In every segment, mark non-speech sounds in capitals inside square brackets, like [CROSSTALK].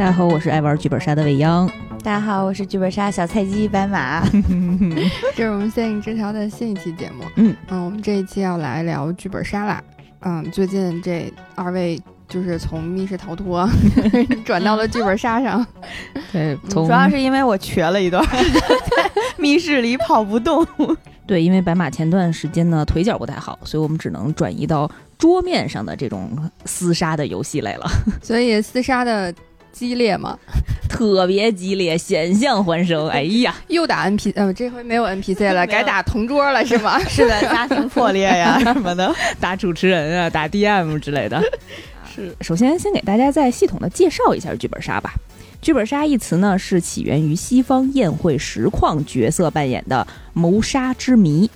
大家好，我是爱玩剧本杀的未央。大家好，我是剧本杀小菜鸡白马。[LAUGHS] 这是我们《仙影之条》的新一期节目。嗯嗯，我们这一期要来聊剧本杀啦。嗯，最近这二位就是从密室逃脱 [LAUGHS] 转到了剧本杀上。对，主要是因为我瘸了一段 [LAUGHS] 密室里跑不动。对，因为白马前段时间呢腿脚不太好，所以我们只能转移到桌面上的这种厮杀的游戏类了。所以厮杀的激烈吗？[LAUGHS] 特别激烈，险象环生。哎呀，[LAUGHS] 又打 NPC，呃，这回没有 NPC 了，改打同桌了是吗？[LAUGHS] 是的，家庭破裂呀什么的，打主持人啊，打 DM 之类的。是，首先先给大家再系统的介绍一下剧本杀吧。剧本杀一词呢，是起源于西方宴会实况角色扮演的谋杀之谜，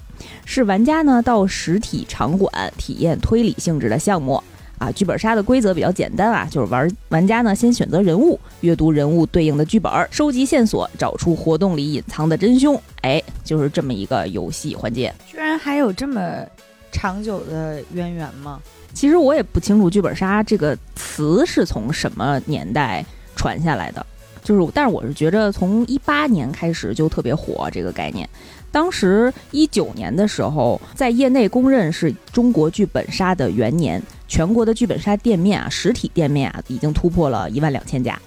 是玩家呢到实体场馆体验推理性质的项目。啊，剧本杀的规则比较简单啊，就是玩玩家呢先选择人物，阅读人物对应的剧本，收集线索，找出活动里隐藏的真凶。哎，就是这么一个游戏环节。居然还有这么长久的渊源吗？其实我也不清楚剧本杀这个词是从什么年代传下来的，就是，但是我是觉着从一八年开始就特别火这个概念。当时一九年的时候，在业内公认是中国剧本杀的元年，全国的剧本杀店面啊，实体店面啊，已经突破了一万两千家。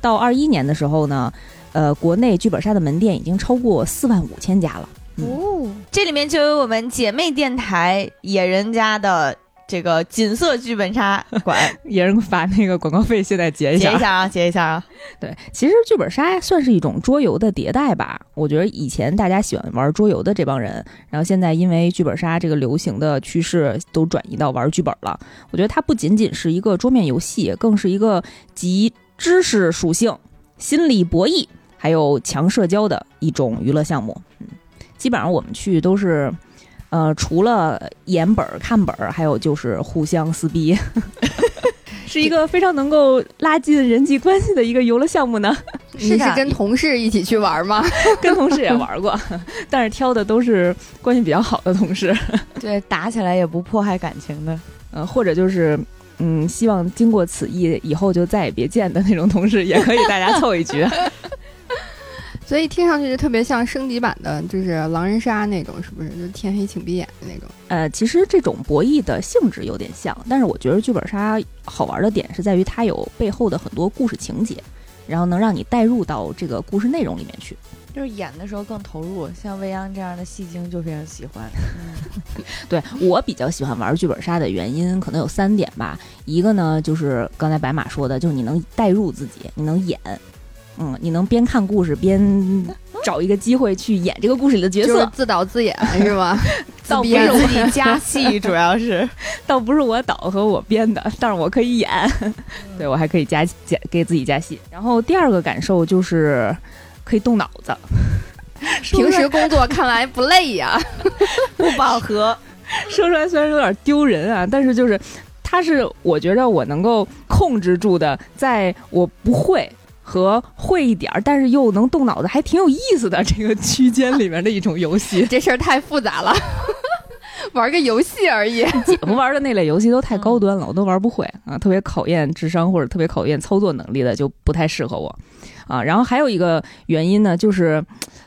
到二一年的时候呢，呃，国内剧本杀的门店已经超过四万五千家了。哦，这里面就有我们姐妹电台野人家的。这个锦色剧本杀 [LAUGHS] 馆，也人把那个广告费现在结一下，结一下啊，结一下啊。[LAUGHS] 对，其实剧本杀算是一种桌游的迭代吧。我觉得以前大家喜欢玩桌游的这帮人，然后现在因为剧本杀这个流行的趋势，都转移到玩剧本了。我觉得它不仅仅是一个桌面游戏，更是一个集知识属性、心理博弈还有强社交的一种娱乐项目。嗯，基本上我们去都是。呃，除了演本儿、看本儿，还有就是互相撕逼，[LAUGHS] 是一个非常能够拉近人际关系的一个游乐项目呢。[LAUGHS] 你是跟同事一起去玩吗？[LAUGHS] 跟同事也玩过，但是挑的都是关系比较好的同事。对，打起来也不迫害感情的。呃，或者就是嗯，希望经过此役以后就再也别见的那种同事，也可以大家凑一局。所以听上去就特别像升级版的，就是狼人杀那种，是不是？就天黑请闭眼的那种。呃，其实这种博弈的性质有点像，但是我觉得剧本杀好玩的点是在于它有背后的很多故事情节，然后能让你带入到这个故事内容里面去。就是演的时候更投入，像未央这样的戏精就非常喜欢。[LAUGHS] 嗯，对我比较喜欢玩剧本杀的原因可能有三点吧。一个呢，就是刚才白马说的，就是你能带入自己，你能演。嗯，你能边看故事边找一个机会去演这个故事里的角色，自导自演是吗？[LAUGHS] 倒不是自己加戏，主要是 [LAUGHS] 倒不是我导和我编的，但是我可以演，[LAUGHS] 对我还可以加加给自己加戏。然后第二个感受就是可以动脑子，平时工作看来不累呀，不饱和。说出来虽然有点丢人啊，但是就是它是我觉得我能够控制住的，在我不会。和会一点儿，但是又能动脑子，还挺有意思的这个区间里面的一种游戏。[LAUGHS] 这事儿太复杂了，[LAUGHS] 玩个游戏而已。姐夫玩的那类游戏都太高端了，我都玩不会啊，特别考验智商或者特别考验操作能力的就不太适合我啊。然后还有一个原因呢，就是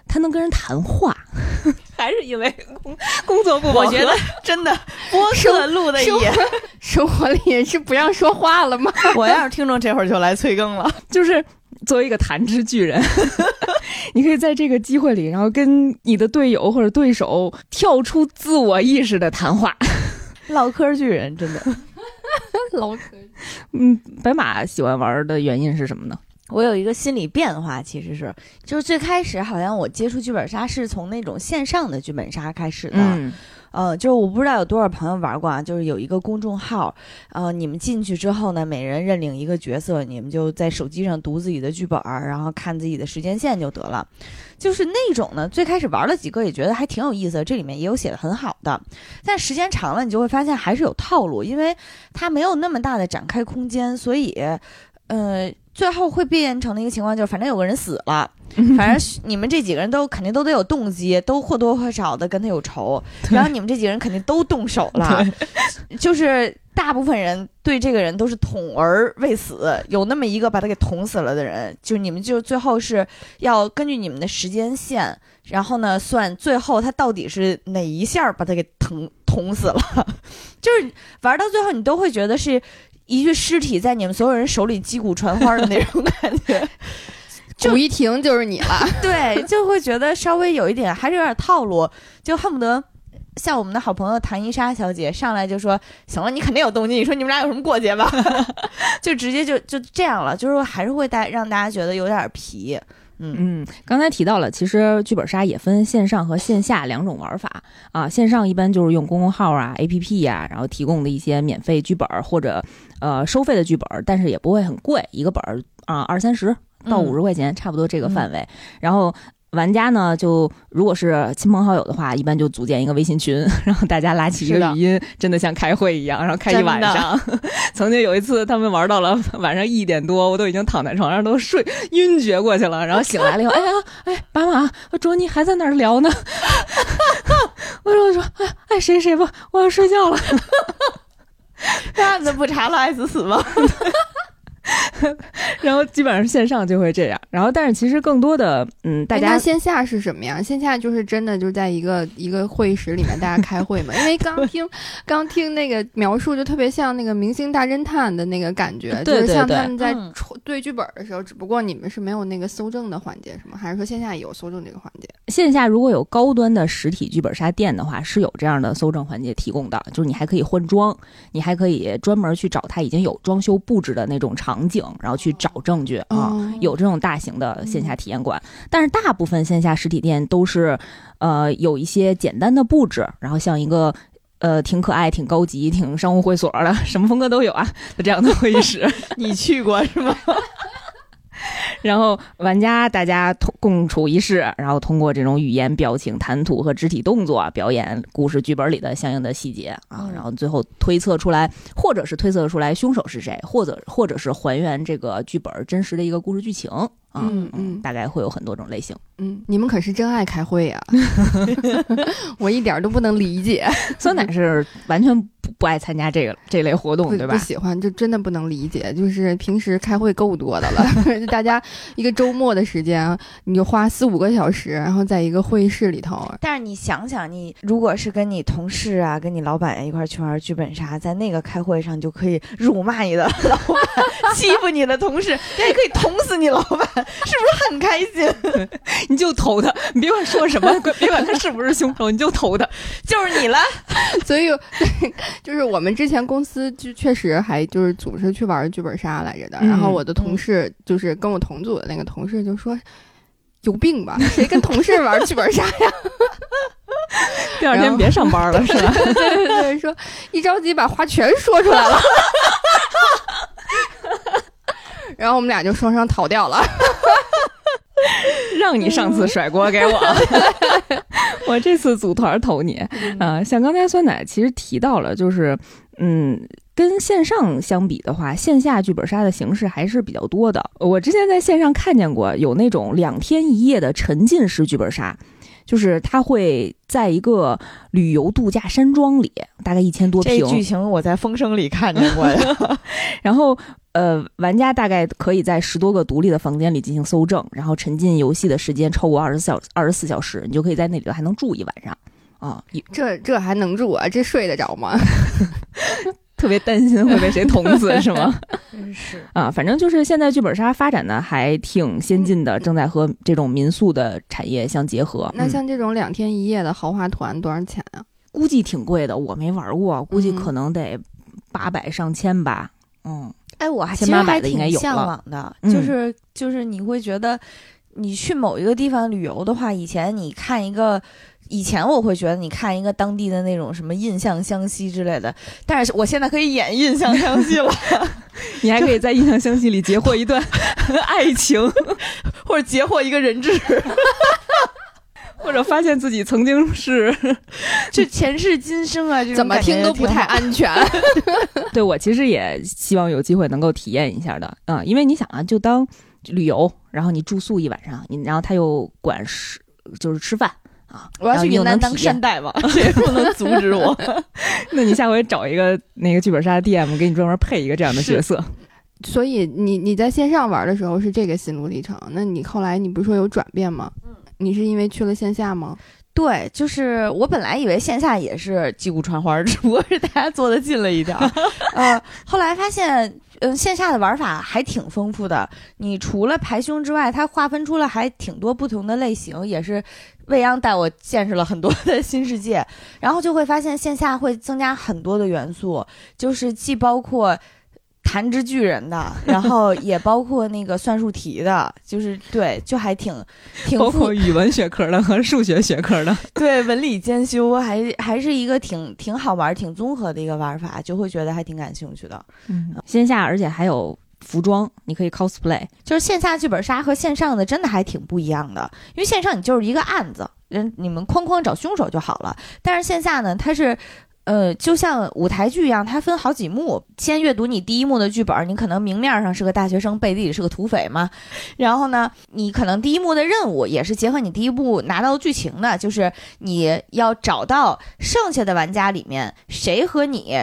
他能跟人谈话，[LAUGHS] 还是因为工工作不饱和。我觉得真的播客录的也生活里是不让说话了吗？我要是听众，这会儿就来催更了，就是。作为一个弹之巨人，[LAUGHS] 你可以在这个机会里，然后跟你的队友或者对手跳出自我意识的谈话，[LAUGHS] 唠嗑巨人，真的 [LAUGHS] 唠嗑。嗯，白马喜欢玩的原因是什么呢？我有一个心理变化，其实是，就是最开始好像我接触剧本杀是从那种线上的剧本杀开始的。呃，就是我不知道有多少朋友玩过啊，就是有一个公众号，呃，你们进去之后呢，每人认领一个角色，你们就在手机上读自己的剧本儿，然后看自己的时间线就得了。就是那种呢，最开始玩了几个也觉得还挺有意思，这里面也有写的很好的，但时间长了，你就会发现还是有套路，因为它没有那么大的展开空间，所以，呃。最后会变成的一个情况就是，反正有个人死了，反正你们这几个人都肯定都得有动机，都或多或少的跟他有仇，然后你们这几个人肯定都动手了，就是大部分人对这个人都是捅而未死，有那么一个把他给捅死了的人，就你们就最后是要根据你们的时间线，然后呢算最后他到底是哪一下把他给捅捅死了，就是玩到最后你都会觉得是一具尸体在你们所有人手里击鼓传花的那种感觉。[LAUGHS] 鼓一停就是你了，[LAUGHS] 对，就会觉得稍微有一点，还是有点套路，就恨不得像我们的好朋友唐伊莎小姐上来就说：“行了，你肯定有动机，你说你们俩有什么过节吧？[LAUGHS] ”就直接就就这样了，就是还是会带让大家觉得有点皮。嗯嗯，刚才提到了，其实剧本杀也分线上和线下两种玩法啊。线上一般就是用公众号啊、APP 呀，然后提供的一些免费剧本或者呃收费的剧本，但是也不会很贵，一个本儿啊二三十。到五十块钱，差不多这个范围。然后玩家呢，就如果是亲朋好友的话，一般就组建一个微信群，[LAUGHS] 然后大家拉起一个语音，真的像开会一样，然后开一晚上。[LAUGHS] 曾经有一次，他们玩到了晚上一点多，我都已经躺在床上都睡晕厥过去了。然后醒来了以后，[LAUGHS] 哎呀，哎，爸妈，卓尼还在那儿聊呢。我说我说，哎哎，谁谁吧，我要睡觉了。案子不查了，爱死死吗？[LAUGHS] 然后基本上线上就会这样，然后但是其实更多的，嗯，大家线下是什么呀？线下就是真的就是在一个一个会议室里面大家开会嘛。因为刚听 [LAUGHS] 刚听那个描述，就特别像那个明星大侦探的那个感觉，就是像他们在对剧本的时候，只不过你们是没有那个搜证的环节，是吗？还是说线下有搜证这个环节？线下如果有高端的实体剧本杀店的话，是有这样的搜证环节提供的，就是你还可以换装，你还可以专门去找他已经有装修布置的那种场。场景，然后去找证据啊，有这种大型的线下体验馆，但是大部分线下实体店都是，呃，有一些简单的布置，然后像一个呃挺可爱、挺高级、挺商务会所的，什么风格都有啊，这样的会议室，[LAUGHS] 你去过是吗？[LAUGHS] [LAUGHS] 然后玩家大家同共处一室，然后通过这种语言、表情、谈吐和肢体动作表演故事剧本里的相应的细节啊，然后最后推测出来，或者是推测出来凶手是谁，或者或者是还原这个剧本真实的一个故事剧情。嗯嗯，大概会有很多种类型。嗯，你们可是真爱开会呀！[LAUGHS] [LAUGHS] 我一点都不能理解。酸奶是完全不不爱参加这个这类活动，对吧？不喜欢，就真的不能理解。就是平时开会够多的了，[LAUGHS] 大家一个周末的时间，你就花四五个小时，然后在一个会议室里头。但是你想想，你如果是跟你同事啊、跟你老板一块去玩剧本杀，在那个开会上，你就可以辱骂你的老板，欺负你的同事，你也可以捅死你老板。是不是很开心？[LAUGHS] 你就投他，你别管说什么，[LAUGHS] 别管他是不是凶手，你就投他，就是你了。[LAUGHS] 所以，就是我们之前公司就确实还就是组织去玩剧本杀来着的。然后我的同事就是跟我同组的那个同事就说：“有病吧？谁跟同事玩剧本杀呀？”第二天别上班了是吧？对对对，说一着急把话全说出来了。然后我们俩就双双逃掉了，[LAUGHS] 让你上次甩锅给我，[LAUGHS] 我这次组团投你啊！像刚才酸奶其实提到了，就是嗯，跟线上相比的话，线下剧本杀的形式还是比较多的。我之前在线上看见过有那种两天一夜的沉浸式剧本杀。就是他会在一个旅游度假山庄里，大概一千多平。这剧情我在风声里看见过呀。[LAUGHS] 然后，呃，玩家大概可以在十多个独立的房间里进行搜证，然后沉浸游戏的时间超过二十四小二十四小时，你就可以在那里头还能住一晚上。啊，这这还能住啊？这睡得着吗？[LAUGHS] 特别担心会被谁捅死，[LAUGHS] 是吗？真是啊，反正就是现在剧本杀发展的还挺先进的，正在和这种民宿的产业相结合。那像这种两天一夜的豪华团多少钱啊？估计挺贵的，我没玩过，估计可能得八百上千吧。嗯，哎，我还其实还挺向往的，就是就是你会觉得你去某一个地方旅游的话，以前你看一个。以前我会觉得你看一个当地的那种什么印象湘西之类的，但是我现在可以演印象湘西了，[LAUGHS] 你还可以在印象湘西里截获一段 [LAUGHS] 爱情，或者截获一个人质，[LAUGHS] 或者发现自己曾经是就前世今生啊，怎么听都不太安全。对我其实也希望有机会能够体验一下的啊，因为你想啊，就当旅游，然后你住宿一晚上，你然后他又管吃，就是吃饭。啊！我要去云南当山大王，[LAUGHS] 谁不能阻止我？[LAUGHS] 那你下回找一个那个剧本杀的 DM，给你专门配一个这样的角色。所以你你在线上玩的时候是这个心路历程，那你后来你不是说有转变吗？嗯，你是因为去了线下吗？对，就是我本来以为线下也是击鼓传花，只不过是大家坐的近了一点儿。[LAUGHS] 呃，后来发现，嗯，线下的玩法还挺丰富的。你除了排胸之外，它划分出了还挺多不同的类型，也是未央带我见识了很多的 [LAUGHS] 新世界。然后就会发现线下会增加很多的元素，就是既包括。弹指巨人的，然后也包括那个算术题的，[LAUGHS] 就是对，就还挺挺包括语文学科的和数学学科的，[LAUGHS] 对，文理兼修，还还是一个挺挺好玩、挺综合的一个玩法，就会觉得还挺感兴趣的。嗯，线下而且还有服装，你可以 cosplay，就是线下剧本杀和线上的真的还挺不一样的，因为线上你就是一个案子，人你们哐哐找凶手就好了，但是线下呢，它是。呃，就像舞台剧一样，它分好几幕。先阅读你第一幕的剧本，你可能明面上是个大学生，背地里是个土匪嘛。然后呢，你可能第一幕的任务也是结合你第一部拿到剧情的，就是你要找到剩下的玩家里面谁和你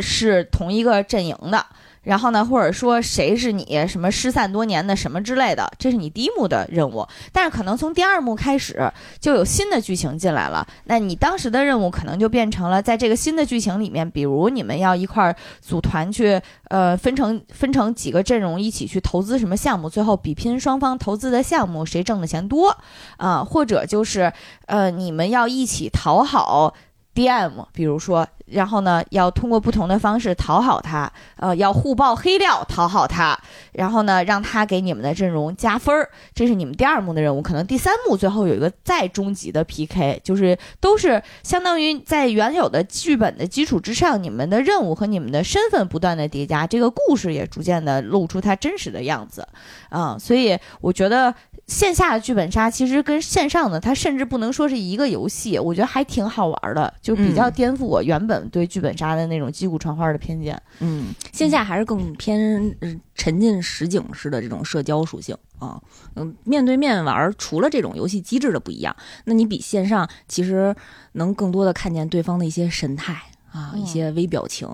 是同一个阵营的。然后呢，或者说谁是你什么失散多年的什么之类的，这是你第一幕的任务。但是可能从第二幕开始就有新的剧情进来了，那你当时的任务可能就变成了在这个新的剧情里面，比如你们要一块儿组团去，呃，分成分成几个阵容一起去投资什么项目，最后比拼双方投资的项目谁挣的钱多，啊，或者就是呃，你们要一起讨好 DM，比如说。然后呢，要通过不同的方式讨好他，呃，要互爆黑料讨好他，然后呢，让他给你们的阵容加分儿，这是你们第二幕的任务。可能第三幕最后有一个再终极的 PK，就是都是相当于在原有的剧本的基础之上，你们的任务和你们的身份不断的叠加，这个故事也逐渐的露出它真实的样子，啊，所以我觉得。线下的剧本杀其实跟线上的，它甚至不能说是一个游戏，我觉得还挺好玩的，就比较颠覆我原本对剧本杀的那种击鼓传花的偏见。嗯，线下还是更偏沉浸实景式的这种社交属性啊。嗯，面对面玩，除了这种游戏机制的不一样，那你比线上其实能更多的看见对方的一些神态啊，一些微表情，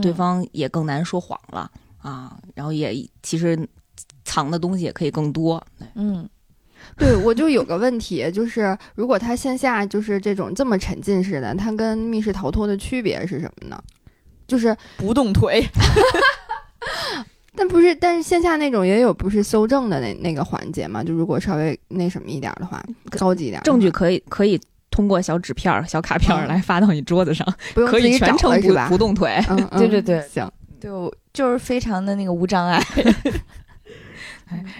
对方也更难说谎了啊。然后也其实藏的东西也可以更多。嗯。对，我就有个问题，就是如果他线下就是这种这么沉浸式的，它跟密室逃脱的区别是什么呢？就是不动腿，[LAUGHS] 但不是，但是线下那种也有不是搜证的那那个环节嘛？就如果稍微那什么一点的话，高级一点，证据可以可以通过小纸片、小卡片来发到你桌子上，可以全程不不动腿。[LAUGHS] 对对对，行，就就是非常的那个无障碍。[LAUGHS]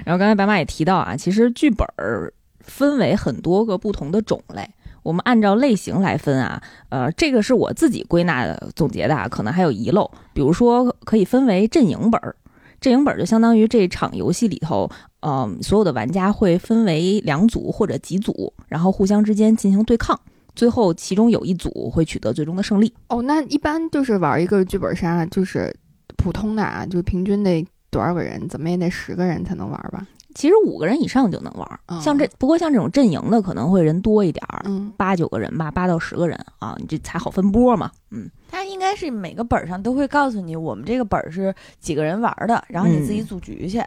然后刚才白马也提到啊，其实剧本儿分为很多个不同的种类，我们按照类型来分啊，呃，这个是我自己归纳的总结的啊，可能还有遗漏。比如说可以分为阵营本儿，阵营本儿就相当于这场游戏里头，嗯，所有的玩家会分为两组或者几组，然后互相之间进行对抗，最后其中有一组会取得最终的胜利。哦，那一般就是玩一个剧本杀，就是普通的啊，就是平均得。多少个人？怎么也得十个人才能玩吧？其实五个人以上就能玩。像这，不过像这种阵营的可能会人多一点儿，八九个人吧，八到十个人啊，你这才好分波嘛。嗯。它应该是每个本上都会告诉你，我们这个本是几个人玩的，然后你自己组局去，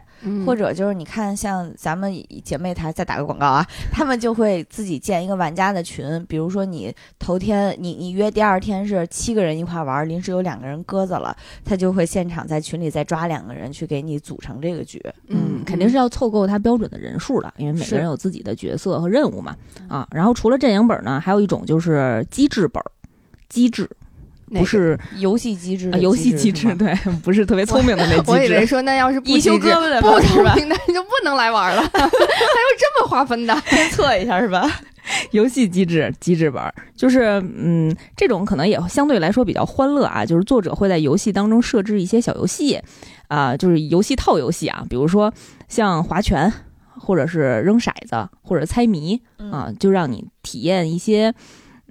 或者就是你看像咱们姐妹台再打个广告啊，[LAUGHS] 他们就会自己建一个玩家的群，比如说你头天你你约第二天是七个人一块玩，临时有两个人鸽子了，他就会现场在群里再抓两个人去给你组成这个局。嗯，肯定是要凑够他标准的人数的，因为每个人有自己的角色和任务嘛。啊，然后除了阵营本呢，还有一种就是机制本，机制。不是游戏机制，游戏机制对，[LAUGHS] 不是特别聪明的那机制。我以为说那要是不修胳膊的不聪明的就不能来玩了，[LAUGHS] 还有这么划分的？先测一下是吧？[LAUGHS] 游戏机制机制本就是嗯，这种可能也相对来说比较欢乐啊，就是作者会在游戏当中设置一些小游戏啊，就是游戏套游戏啊，比如说像划拳，或者是扔骰子，或者猜谜啊，就让你体验一些。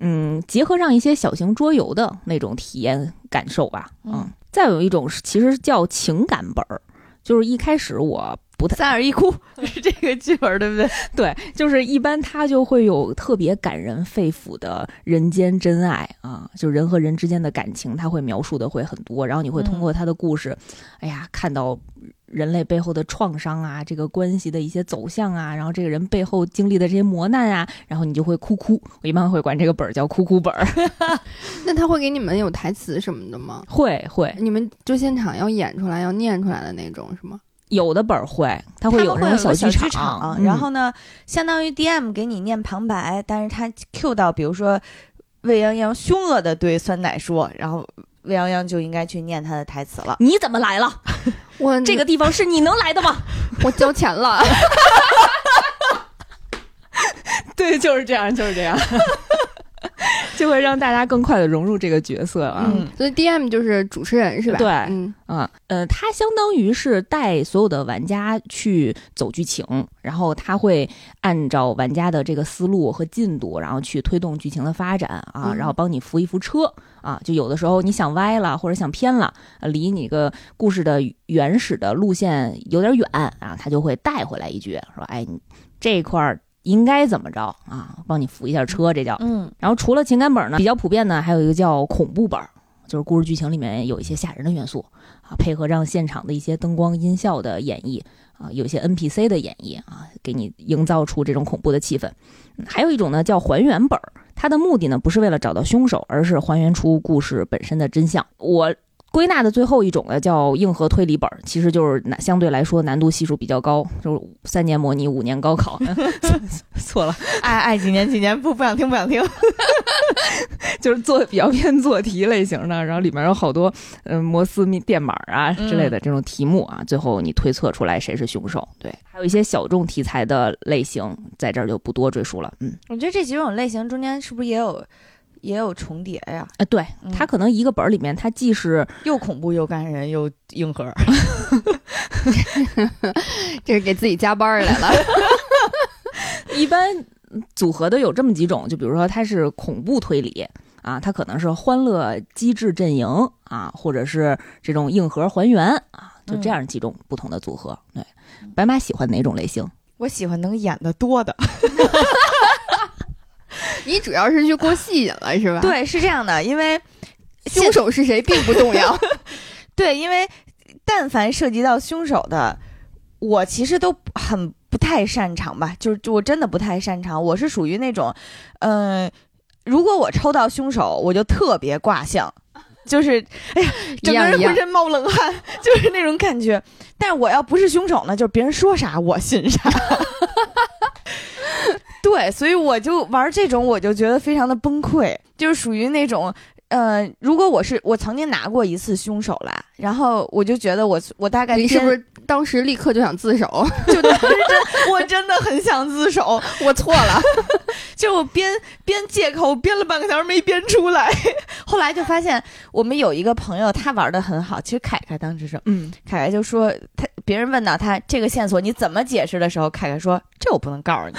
嗯，结合上一些小型桌游的那种体验感受吧。嗯，再有一种是，其实叫情感本儿，就是一开始我不太三二一哭是这个剧本对不对？[LAUGHS] 对，就是一般他就会有特别感人肺腑的人间真爱啊，就人和人之间的感情，他会描述的会很多，然后你会通过他的故事，哎呀，看到人类背后的创伤啊，这个关系的一些走向啊，然后这个人背后经历的这些磨难啊，然后你就会哭哭。我一般会管这个本儿叫哭哭本儿。[LAUGHS] 那他会给你们有台词什么的吗？会会，[LAUGHS] 你们就现场要演出来，要念出来的那种是吗？有的本儿会，他会有那种小剧场，然后呢，相当于 DM 给你念旁白，但是他 Q 到，比如说魏泱泱凶恶的对酸奶说，然后魏洋洋就应该去念他的台词了。你怎么来了？[LAUGHS] 我这个地方是你能来的吗？[LAUGHS] 我交钱了。[LAUGHS] 对，就是这样，就是这样。就会让大家更快的融入这个角色啊，所以 D M 就是主持人是吧？对，嗯啊，呃，他相当于是带所有的玩家去走剧情，然后他会按照玩家的这个思路和进度，然后去推动剧情的发展啊，然后帮你扶一扶车啊，就有的时候你想歪了或者想偏了，离你个故事的原始的路线有点远啊，他就会带回来一句说，哎，你这块儿。应该怎么着啊？帮你扶一下车，这叫嗯。然后除了情感本呢，比较普遍的还有一个叫恐怖本，就是故事剧情里面有一些吓人的元素啊，配合上现场的一些灯光音效的演绎啊，有一些 NPC 的演绎啊，给你营造出这种恐怖的气氛。还有一种呢叫还原本，它的目的呢不是为了找到凶手，而是还原出故事本身的真相。我。归纳的最后一种呢，叫硬核推理本，其实就是难相对来说难度系数比较高，就是三年模拟五年高考。[LAUGHS] 错了，爱爱几年几年不不想听不想听，[LAUGHS] 就是做比较偏做题类型的，然后里面有好多嗯摩斯密电码啊之类的这种题目啊，最后你推测出来谁是凶手。对，还有一些小众题材的类型，在这儿就不多赘述了。嗯，我觉得这几种类型中间是不是也有？也有重叠呀，啊，对，它可能一个本儿里面，它既是又恐怖又感人又硬核，[LAUGHS] 这是给自己加班来了。[LAUGHS] 一般组合的有这么几种，就比如说它是恐怖推理啊，它可能是欢乐机智阵营啊，或者是这种硬核还原啊，就这样几种不同的组合。对，白马喜欢哪种类型？我喜欢能演的多的。[LAUGHS] 你主要是去过戏瘾了，[LAUGHS] 是吧？对，是这样的，因为凶手是谁并不重要。[LAUGHS] 对，因为但凡涉及到凶手的，我其实都很不太擅长吧，就是我真的不太擅长。我是属于那种，嗯，如果我抽到凶手，我就特别卦象，就是哎呀，[LAUGHS] 整个人浑身冒冷汗，就是那种感觉。但是我要不是凶手呢，就是别人说啥我信啥。[LAUGHS] 对，所以我就玩这种，我就觉得非常的崩溃，就是属于那种，呃，如果我是我曾经拿过一次凶手来，然后我就觉得我我大概你是不是当时立刻就想自首？[LAUGHS] 就真我真的很想自首，[LAUGHS] 我错了，就我编编借口编了半个小时没编出来，后来就发现我们有一个朋友他玩的很好，其实凯凯当时是，嗯，凯凯就说他别人问到他这个线索你怎么解释的时候，凯凯说这我不能告诉你。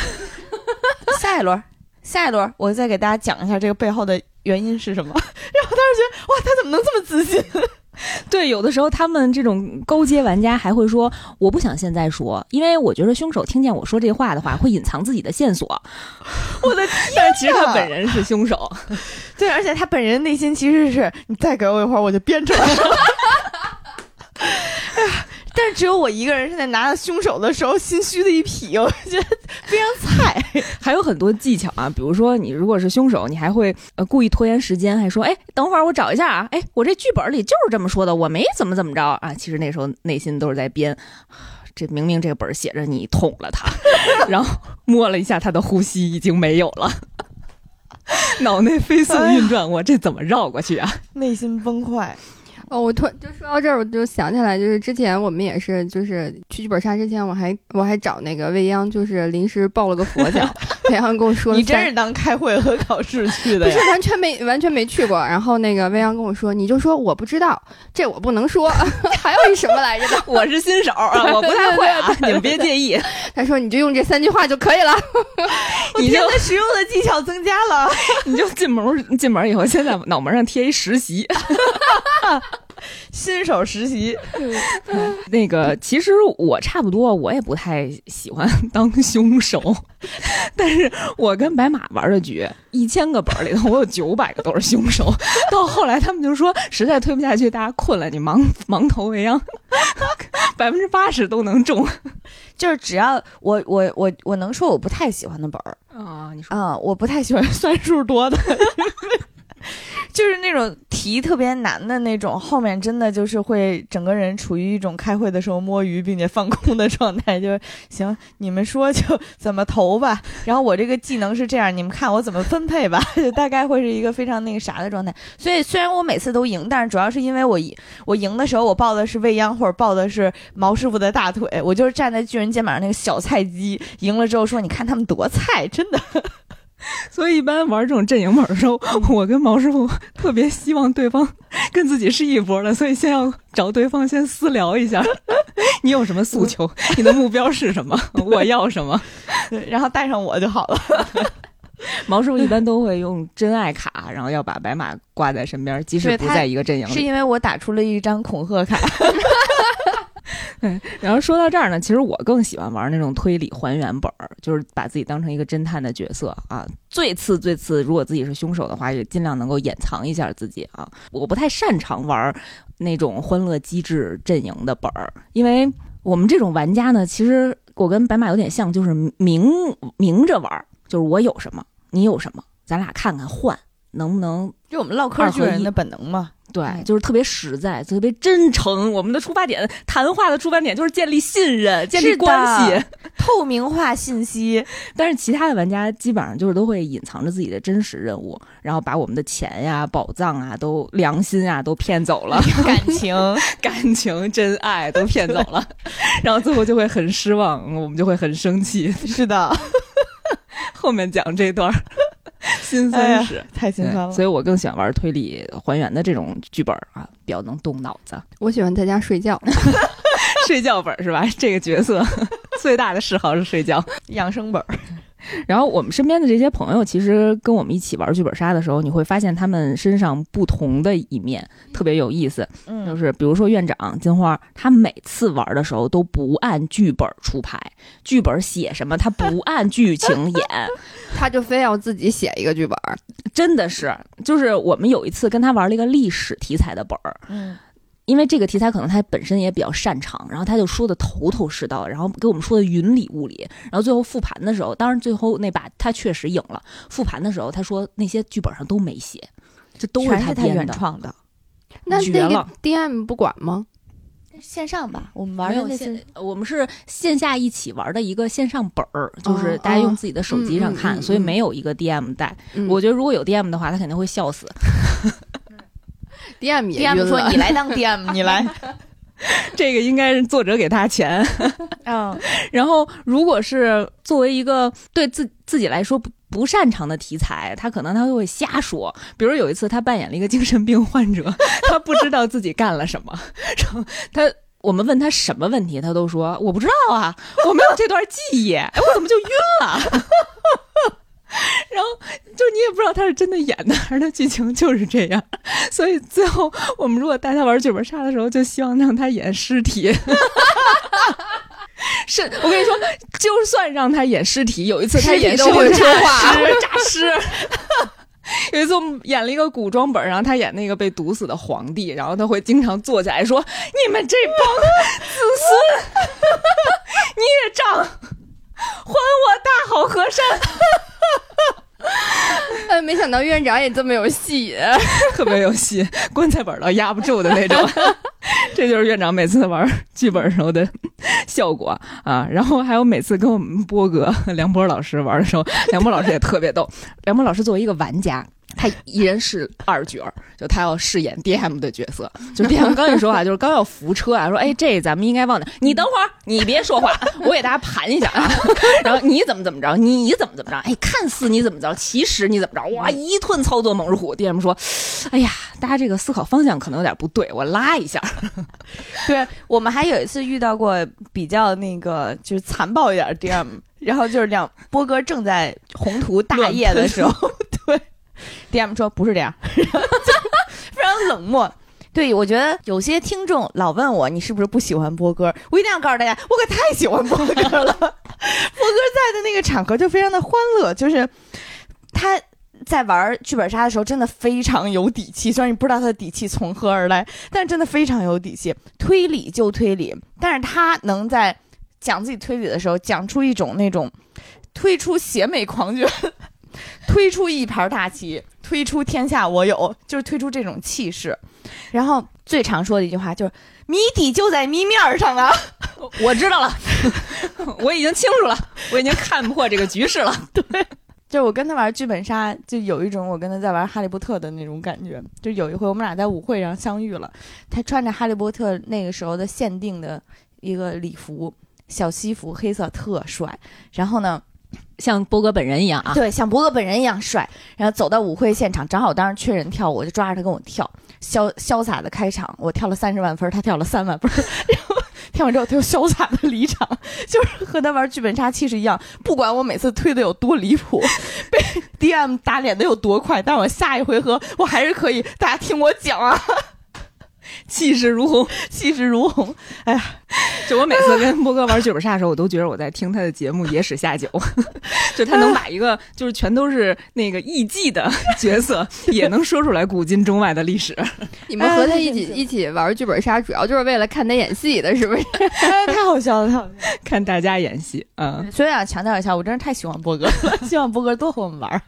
下一轮，下一轮，我再给大家讲一下这个背后的原因是什么。[LAUGHS] 然后当时觉得，哇，他怎么能这么自信？[LAUGHS] 对，有的时候他们这种高阶玩家还会说，我不想现在说，因为我觉得凶手听见我说这话的话，会隐藏自己的线索。[LAUGHS] 我的天！但其实他本人是凶手。对，而且他本人内心其实是，你再给我一会儿，我就编出来了。哎呀！但是只有我一个人是在拿到凶手的时候心虚的一匹，[LAUGHS] 我觉得非常菜。[LAUGHS] 还有很多技巧啊，比如说你如果是凶手，你还会呃故意拖延时间，还说哎等会儿我找一下啊，哎我这剧本里就是这么说的，我没怎么怎么着啊。其实那时候内心都是在编，这明明这个本写着你捅了他，然后摸了一下他的呼吸已经没有了，[LAUGHS] 脑内飞速运转，我这怎么绕过去啊？内心崩溃。哦，我突然就说到这儿，我就想起来，就是之前我们也是，就是去剧本杀之前，我还我还找那个未央，就是临时抱了个佛脚。[LAUGHS] 未央跟我说，你真是当开会和考试去的，不是完全没完全没去过。然后那个未央跟我说，你就说我不知道，这我不能说。[LAUGHS] 还有一什么来着的？[LAUGHS] 我是新手啊，我不太会啊，你们别介意。他说你就用这三句话就可以了。你现在实用的技巧增加了，你就进门进门以后，先在脑门上贴一实习。[LAUGHS] 新手实习，[LAUGHS] 那个其实我差不多，我也不太喜欢当凶手，[LAUGHS] 但是我跟白马玩的局，一千个本里头，我有九百个都是凶手。到后来他们就说实在推不下去，大家困了，你盲盲投为央，百分之八十都能中。就是只要我我我我能说我不太喜欢的本儿啊，你说啊，我不太喜欢算数多的。就是那种题特别难的那种，后面真的就是会整个人处于一种开会的时候摸鱼并且放空的状态，就是行，你们说就怎么投吧。然后我这个技能是这样，你们看我怎么分配吧，[LAUGHS] 就大概会是一个非常那个啥的状态。所以虽然我每次都赢，但是主要是因为我我赢的时候我抱的是未央或者抱的是毛师傅的大腿，我就是站在巨人肩膀上那个小菜鸡。赢了之后说，你看他们多菜，真的。[LAUGHS] 所以一般玩这种阵营本的时候，我跟毛师傅特别希望对方 [LAUGHS] 跟自己是一波的，所以先要找对方先私聊一下，[LAUGHS] 你有什么诉求？你的目标是什么？我要什么？然后带上我就好了。毛师傅一般都会用真爱卡，然后要把白马挂在身边，即使不在一个阵营。是因为我打出了一张恐吓卡。对，[LAUGHS] 然后说到这儿呢，其实我更喜欢玩那种推理还原本儿，就是把自己当成一个侦探的角色啊。最次最次，如果自己是凶手的话，也尽量能够掩藏一下自己啊。我不太擅长玩那种欢乐机制阵营的本儿，因为我们这种玩家呢，其实我跟白马有点像，就是明明着玩，就是我有什么，你有什么，咱俩看看换能不能，就我们唠嗑巨人的本能嘛。对，就是特别实在，特别真诚。我们的出发点，谈话的出发点就是建立信任，建立关系，透明化信息。但是其他的玩家基本上就是都会隐藏着自己的真实任务，然后把我们的钱呀、宝藏啊、都良心啊都骗走了，感情、[LAUGHS] 感情、真爱都骗走了，[LAUGHS] 然后最后就会很失望，我们就会很生气。是的，[LAUGHS] 后面讲这段。[LAUGHS] 心酸史太心酸了，所以我更喜欢玩推理还原的这种剧本啊，比较能动脑子。我喜欢在家睡觉，[LAUGHS] 睡觉本是吧？这个角色 [LAUGHS] 最大的嗜好是睡觉，养生本。[LAUGHS] 然后我们身边的这些朋友，其实跟我们一起玩剧本杀的时候，你会发现他们身上不同的一面，特别有意思。嗯，就是比如说院长金花，他每次玩的时候都不按剧本出牌，剧本写什么他不按剧情演，[LAUGHS] 他就非要自己写一个剧本。真的是，就是我们有一次跟他玩了一个历史题材的本儿。嗯。因为这个题材可能他本身也比较擅长，然后他就说的头头是道，然后给我们说的云里雾里，然后最后复盘的时候，当然最后那把他确实赢了。复盘的时候他说那些剧本上都没写，这都是他原创的。那那个 DM 不管吗？线上吧，我们玩的那些，我们是线下一起玩的一个线上本儿，就是大家用自己的手机上看，所以没有一个 DM 带。我觉得如果有 DM 的话，他肯定会笑死。[LAUGHS] DM 也 DM 说你来当 DM，[LAUGHS] 你来，[LAUGHS] 这个应该是作者给他钱。[LAUGHS] 嗯，然后如果是作为一个对自自己来说不不擅长的题材，他可能他就会瞎说。比如有一次他扮演了一个精神病患者，他不知道自己干了什么，然后他我们问他什么问题，他都说我不知道啊，我没有这段记忆，哎，我怎么就晕了？[LAUGHS] 然后就你也不知道他是真的演的，还是他剧情就是这样。所以最后我们如果带他玩剧本杀的时候，就希望让他演尸体。[LAUGHS] 是我跟你说，就算让他演尸体，有一次他演都会说话，[LAUGHS] 诈尸。有一次我们演了一个古装本，然后他演那个被毒死的皇帝，然后他会经常坐起来说：“你们这帮子孙，孽障。”还我大好河山！[LAUGHS] 哎，没想到院长也这么有戏，[LAUGHS] 特别有戏，棺材本都压不住的那种。[LAUGHS] 这就是院长每次玩剧本时候的效果啊！然后还有每次跟我们波哥梁波老师玩的时候，梁波老师也特别逗。梁波老师作为一个玩家。他一人是二角，就他要饰演 DM 的角色。[LAUGHS] 就 DM 刚一说话，就是刚要扶车啊，说：“哎，这咱们应该往哪？你等会儿，你别说话，我给大家盘一下啊。[LAUGHS] 然后你怎么怎么着？你怎么怎么着？哎，看似你怎么着，其实你怎么着？哇，一顿操作猛如虎。DM 说：“哎呀，大家这个思考方向可能有点不对，我拉一下。[LAUGHS] ”对我们还有一次遇到过比较那个就是残暴一点 DM，然后就是两波哥正在宏图大业的时候，对。[LAUGHS] D.M 说不是这样，[LAUGHS] 非常冷漠。对，我觉得有些听众老问我你是不是不喜欢波哥，我一定要告诉大家，我可太喜欢波哥了。[LAUGHS] 波哥在的那个场合就非常的欢乐，就是他在玩剧本杀的时候真的非常有底气。虽然你不知道他的底气从何而来，但真的非常有底气。推理就推理，但是他能在讲自己推理的时候讲出一种那种推出邪魅狂狷。推出一盘大棋，推出天下我有，就是推出这种气势。然后最常说的一句话就是“谜底就在谜面上啊！” [LAUGHS] 我知道了，[LAUGHS] 我已经清楚了，我已经看破这个局势了。[LAUGHS] 对，就是我跟他玩剧本杀，就有一种我跟他在玩哈利波特的那种感觉。就有一回我们俩在舞会上相遇了，他穿着哈利波特那个时候的限定的一个礼服，小西服，黑色，特帅。然后呢？像波哥本人一样啊，对，像波哥本人一样帅。然后走到舞会现场，正好当时缺人跳舞，我就抓着他跟我跳，潇潇洒的开场，我跳了三十万分，他跳了三万分，[LAUGHS] 然后跳完之后他又潇洒的离场，[LAUGHS] 就是和他玩剧本杀气势一样。不管我每次推的有多离谱，[LAUGHS] 被 DM 打脸的有多快，但我下一回合我还是可以，大家听我讲啊。气势如虹，气势如虹。哎呀，[LAUGHS] 就我每次跟波哥玩剧本杀的时候，我都觉得我在听他的节目《野史下酒》，[LAUGHS] 就他能把一个就是全都是那个艺妓的角色，也能说出来古今中外的历史。[LAUGHS] 你们和他一起一起玩剧本杀，主要就是为了看他演戏的，是不是？太好笑了，太好笑！看大家演戏，嗯。所以想，强调一下，我真是太喜欢波哥了，希望波哥多和我们玩。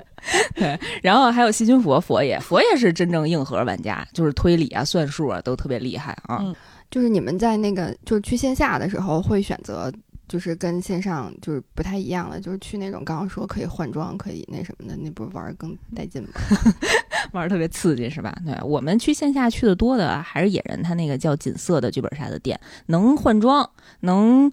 对，然后还有细菌佛佛爷，佛爷是真正硬核玩家，就是推理啊、算术啊都特别厉害啊。嗯，就是你们在那个就是去线下的时候，会选择就是跟线上就是不太一样的，就是去那种刚刚说可以换装、可以那什么的，那不是玩更带劲吗？[LAUGHS] 玩特别刺激是吧？对我们去线下去的多的还是野人他那个叫锦瑟的剧本杀的店，能换装，能。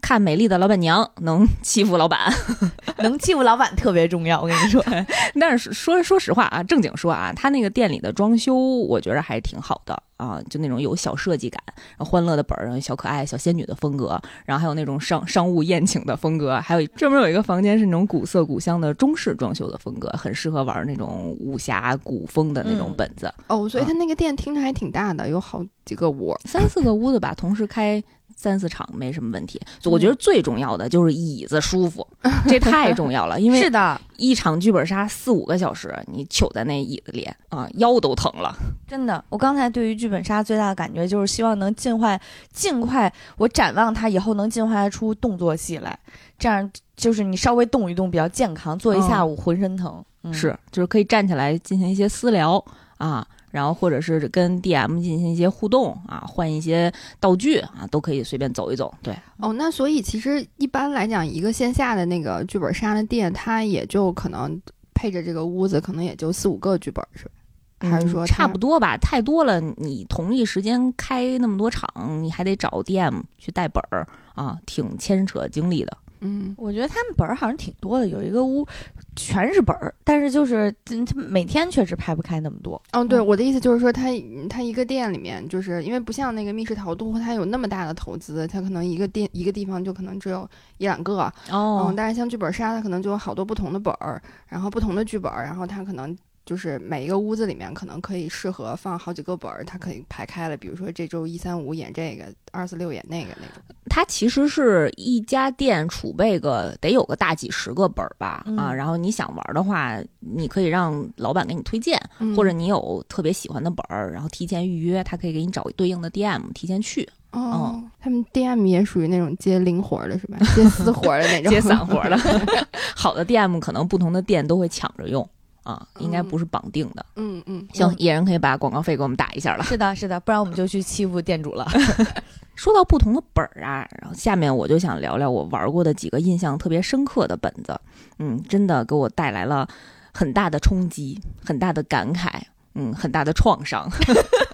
看美丽的老板娘能欺负老板，[LAUGHS] 能欺负老板特别重要。我跟你说，[LAUGHS] 但是说说实话啊，正经说啊，他那个店里的装修，我觉得还挺好的啊，就那种有小设计感，欢乐的本儿，小可爱、小仙女的风格，然后还有那种商商务宴请的风格，还有专门有一个房间是那种古色古香的中式装修的风格，很适合玩那种武侠古风的那种本子。哦，所以他那个店听着还挺大的，有好几个屋，三四个屋子吧，同时开。三四场没什么问题，我觉得最重要的就是椅子舒服，这太重要了。因为 [LAUGHS] 是的，一场剧本杀四五个小时，你糗在那椅子里啊，腰都疼了。真的，我刚才对于剧本杀最大的感觉就是希望能尽快尽快，我展望它以后能进化出动作戏来，这样就是你稍微动一动比较健康，坐一下午浑身疼。是，就是可以站起来进行一些私聊啊。然后或者是跟 DM 进行一些互动啊，换一些道具啊，都可以随便走一走。对，哦，那所以其实一般来讲，一个线下的那个剧本杀的店，它也就可能配着这个屋子，可能也就四五个剧本，是吧？还是说差不多吧？太多了，你同一时间开那么多场，你还得找 DM 去带本儿啊，挺牵扯精力的。嗯，我觉得他们本儿好像挺多的，有一个屋全是本儿，但是就是他每天确实拍不开那么多。嗯，对，我的意思就是说，他他一个店里面，就是因为不像那个密室逃脱，他有那么大的投资，他可能一个店一个地方就可能只有一两个。哦，嗯，但是像剧本杀，它可能就有好多不同的本儿，然后不同的剧本，然后它可能。就是每一个屋子里面可能可以适合放好几个本儿，它可以排开了。比如说这周一三五演这个，二四六演那个那种。它其实是一家店储备个得有个大几十个本儿吧啊，然后你想玩的话，你可以让老板给你推荐，或者你有特别喜欢的本儿，然后提前预约，他可以给你找对应的 DM 提前去。哦，他们 DM 也属于那种接零活的是吧？接私活的那种，[LAUGHS] 接散活的。[LAUGHS] 好的 DM 可能不同的店都会抢着用。啊，应该不是绑定的。嗯嗯，行，野人可以把广告费给我们打一下了。[LAUGHS] 是的，是的，不然我们就去欺负店主了。[LAUGHS] 说到不同的本儿啊，然后下面我就想聊聊我玩过的几个印象特别深刻的本子。嗯，真的给我带来了很大的冲击，很大的感慨，嗯，很大的创伤。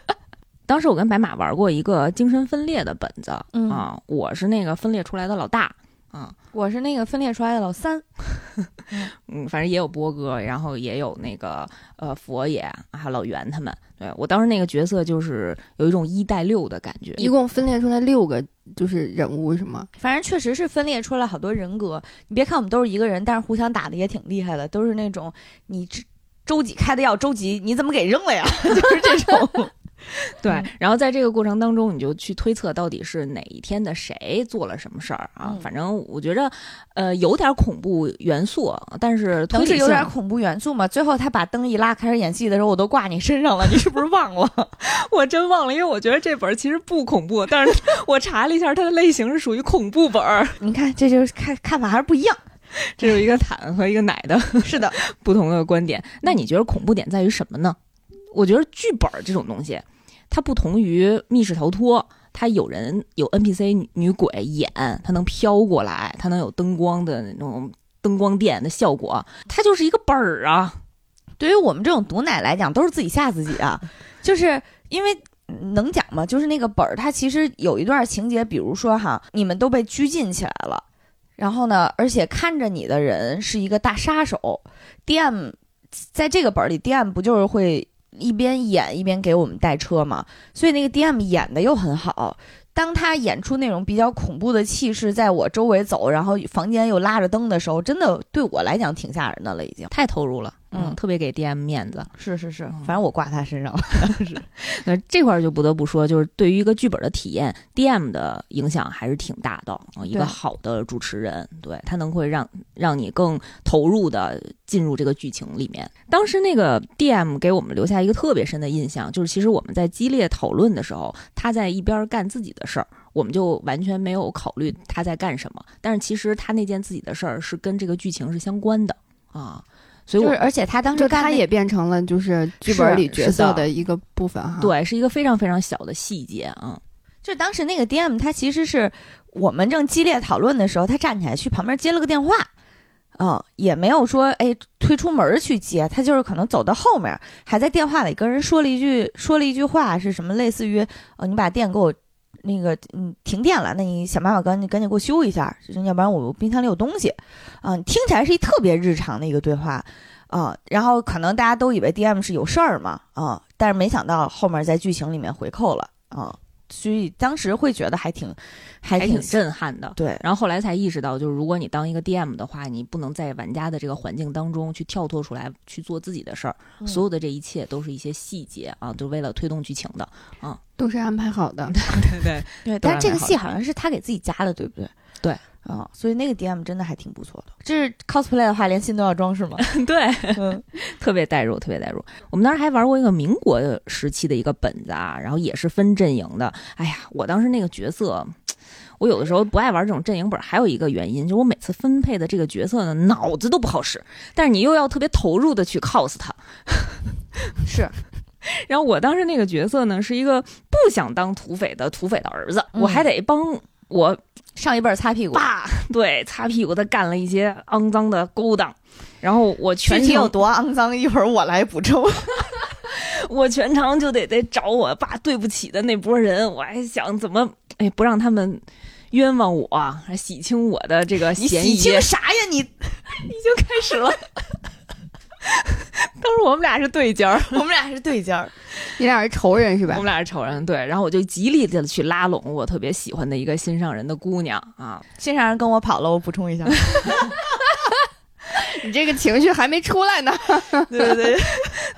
[LAUGHS] 当时我跟白马玩过一个精神分裂的本子啊，我是那个分裂出来的老大。啊，我是那个分裂出来的老三，[LAUGHS] 嗯，反正也有波哥，然后也有那个呃佛爷，还有老袁他们。对我当时那个角色就是有一种一带六的感觉，一共分裂出来六个就是人物是吗？反正确实是分裂出来好多人格。你别看我们都是一个人，但是互相打的也挺厉害的，都是那种你周几开的药，周几你怎么给扔了呀？[LAUGHS] 就是这种。[LAUGHS] 对，然后在这个过程当中，你就去推测到底是哪一天的谁做了什么事儿啊？反正我觉着，呃，有点恐怖元素，但是能是有点恐怖元素嘛？最后他把灯一拉，开始演戏的时候，我都挂你身上了，你是不是忘了？[LAUGHS] 我真忘了，因为我觉得这本其实不恐怖，但是 [LAUGHS] 我查了一下，它的类型是属于恐怖本儿。你看，这就是看看法还是不一样。这是一个坦和一个奶的，是的，不同的观点。那你觉得恐怖点在于什么呢？我觉得剧本这种东西。它不同于密室逃脱，它有人有 NPC 女鬼演，它能飘过来，它能有灯光的那种灯光电的效果，它就是一个本儿啊。对于我们这种毒奶来讲，都是自己吓自己啊。[LAUGHS] 就是因为能讲吗？就是那个本儿，它其实有一段情节，比如说哈，你们都被拘禁起来了，然后呢，而且看着你的人是一个大杀手，DM 在这个本儿里，DM 不就是会。一边演一边给我们带车嘛，所以那个 DM 演的又很好。当他演出那种比较恐怖的气势，在我周围走，然后房间又拉着灯的时候，真的对我来讲挺吓人的了，已经太投入了。嗯，特别给 DM 面子，是是是，反正我挂他身上了。[LAUGHS] 是，那这块就不得不说，就是对于一个剧本的体验，DM 的影响还是挺大的。一个好的主持人，对他能会让让你更投入的进入这个剧情里面。当时那个 DM 给我们留下一个特别深的印象，就是其实我们在激烈讨论的时候，他在一边干自己的事儿，我们就完全没有考虑他在干什么。但是其实他那件自己的事儿是跟这个剧情是相关的啊。所以，而且他当时他也变成了就是剧本里角色的一个部分哈。对，是一个非常非常小的细节啊。就当时那个 DM，他其实是我们正激烈讨论的时候，他站起来去旁边接了个电话，嗯，也没有说哎推出门去接，他就是可能走到后面，还在电话里跟人说了一句说了一句话，是什么类似于呃你把店给我那个嗯停电了，那你想办法赶紧赶紧给我修一下，要不然我冰箱里有东西，啊，听起来是一特别日常的一个对话。啊，然后可能大家都以为 DM 是有事儿嘛，啊，但是没想到后面在剧情里面回扣了，啊，所以当时会觉得还挺，还挺震撼的。对，然后后来才意识到，就是如果你当一个 DM 的话，你不能在玩家的这个环境当中去跳脱出来去做自己的事儿，所有的这一切都是一些细节啊，都是为了推动剧情的，啊，都是安排好的。对 [LAUGHS] 对对，但这个戏好像是他给自己加的，对不对？对。啊，所以那个 DM 真的还挺不错的。这是 cosplay 的话，连心都要装是吗？[LAUGHS] 对，特别代入，特别代入。我们当时还玩过一个民国时期的一个本子啊，然后也是分阵营的。哎呀，我当时那个角色，我有的时候不爱玩这种阵营本，还有一个原因就是我每次分配的这个角色呢，脑子都不好使。但是你又要特别投入的去 cos 他，[LAUGHS] 是。然后我当时那个角色呢，是一个不想当土匪的土匪的儿子，我还得帮我。上一辈擦屁股，爸，对，擦屁股，他干了一些肮脏的勾当，然后我全体有多肮脏，一会儿我来补充。[LAUGHS] 我全程就得得找我爸对不起的那波人，我还想怎么哎不让他们冤枉我，还洗清我的这个嫌疑。你洗清啥呀？[LAUGHS] 你已经开始了。[LAUGHS] 当时我们俩是对尖儿，[LAUGHS] 我们俩是对尖儿，[LAUGHS] 你俩是仇人是吧？我们俩是仇人，对。然后我就极力的去拉拢我特别喜欢的一个心上人的姑娘啊，心上人跟我跑了，我补充一下，你这个情绪还没出来呢。对对对，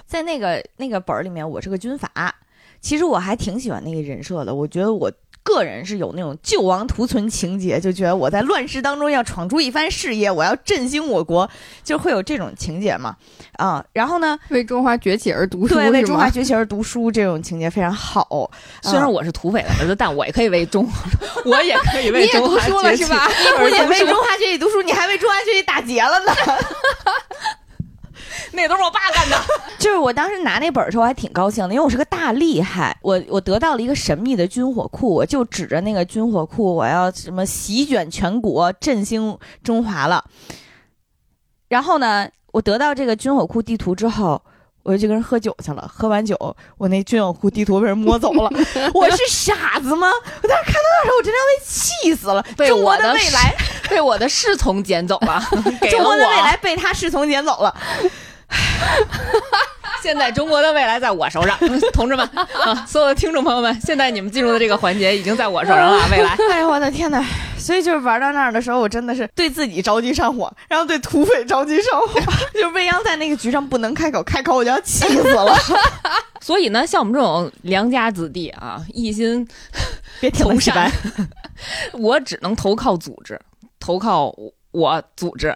在那个那个本儿里面，我是个军阀，其实我还挺喜欢那个人设的，我觉得我。个人是有那种救亡图存情节，就觉得我在乱世当中要闯出一番事业，我要振兴我国，就会有这种情节嘛。啊，然后呢，为中华崛起而读书，对，为中华崛起而读书，这种情节非常好。虽然我是土匪的儿子，但我也可以为中，[LAUGHS] 我也可以为中华崛起。你不仅为中华崛起读书，你还为中华崛起打劫了呢。那都是我爸干的。[LAUGHS] 就是我当时拿那本儿的时候，我还挺高兴的，因为我是个大厉害。我我得到了一个神秘的军火库，我就指着那个军火库，我要什么席卷全国，振兴中华了。然后呢，我得到这个军火库地图之后，我就去跟人喝酒去了。喝完酒，我那军火库地图被人摸走了。[LAUGHS] 我是傻子吗？我当时看到的时候，我真的要被气死了。被我的未来被我的侍从捡走了。[LAUGHS] 中国的未来被他侍从捡走了。[LAUGHS] 现在中国的未来在我手上，[LAUGHS] 同志们啊，所有的听众朋友们，现在你们进入的这个环节已经在我手上了。未来，[LAUGHS] 哎呀，我的天哪！所以就是玩到那儿的时候，我真的是对自己着急上火，然后对土匪着急上火。就未央在那个局上不能开口，开口我就要气死了。所以呢，像我们这种良家子弟啊，一心别投善，我只能投靠组织，投靠我组织，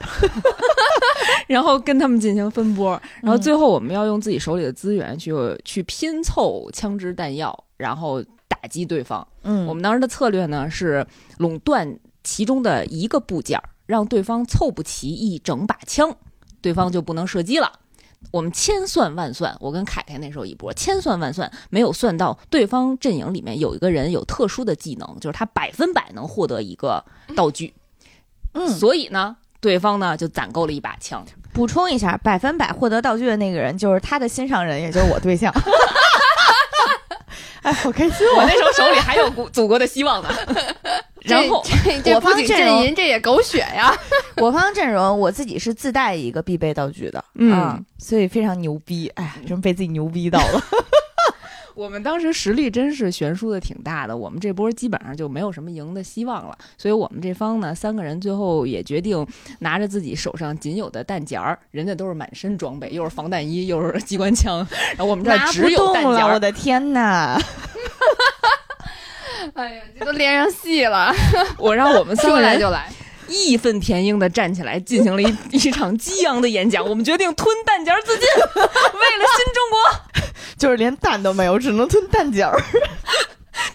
[LAUGHS] [LAUGHS] 然后跟他们进行分拨，然后最后我们要用自己手里的资源去去拼凑枪支弹药，然后。打击对方，嗯，我们当时的策略呢是垄断其中的一个部件，让对方凑不齐一整把枪，对方就不能射击了。我们千算万算，我跟凯凯那时候一波千算万算，没有算到对方阵营里面有一个人有特殊的技能，就是他百分百能获得一个道具，嗯，所以呢，对方呢就攒够了一把枪。补充一下，百分百获得道具的那个人就是他的心上人，也就是我对象。[LAUGHS] 哎，好开心！我那时候手里还有祖国的希望呢。[LAUGHS] 然后，我方阵营这也狗血呀！[LAUGHS] 我方阵容我自己是自带一个必备道具的，嗯，所以非常牛逼。哎，真被自己牛逼到了。我们当时实力真是悬殊的挺大的，我们这波基本上就没有什么赢的希望了。所以我们这方呢，三个人最后也决定拿着自己手上仅有的弹夹儿，人家都是满身装备，又是防弹衣，又是机关枪，然后我们这只有弹夹。我的天哪！哎呀，这都连上戏了。[LAUGHS] 我让我们 [LAUGHS] 三个人就来。义愤填膺的站起来，进行了一 [LAUGHS] 一场激昂的演讲。我们决定吞弹夹自尽，为了新中国，就是连蛋都没有，只能吞蛋饺儿。[LAUGHS]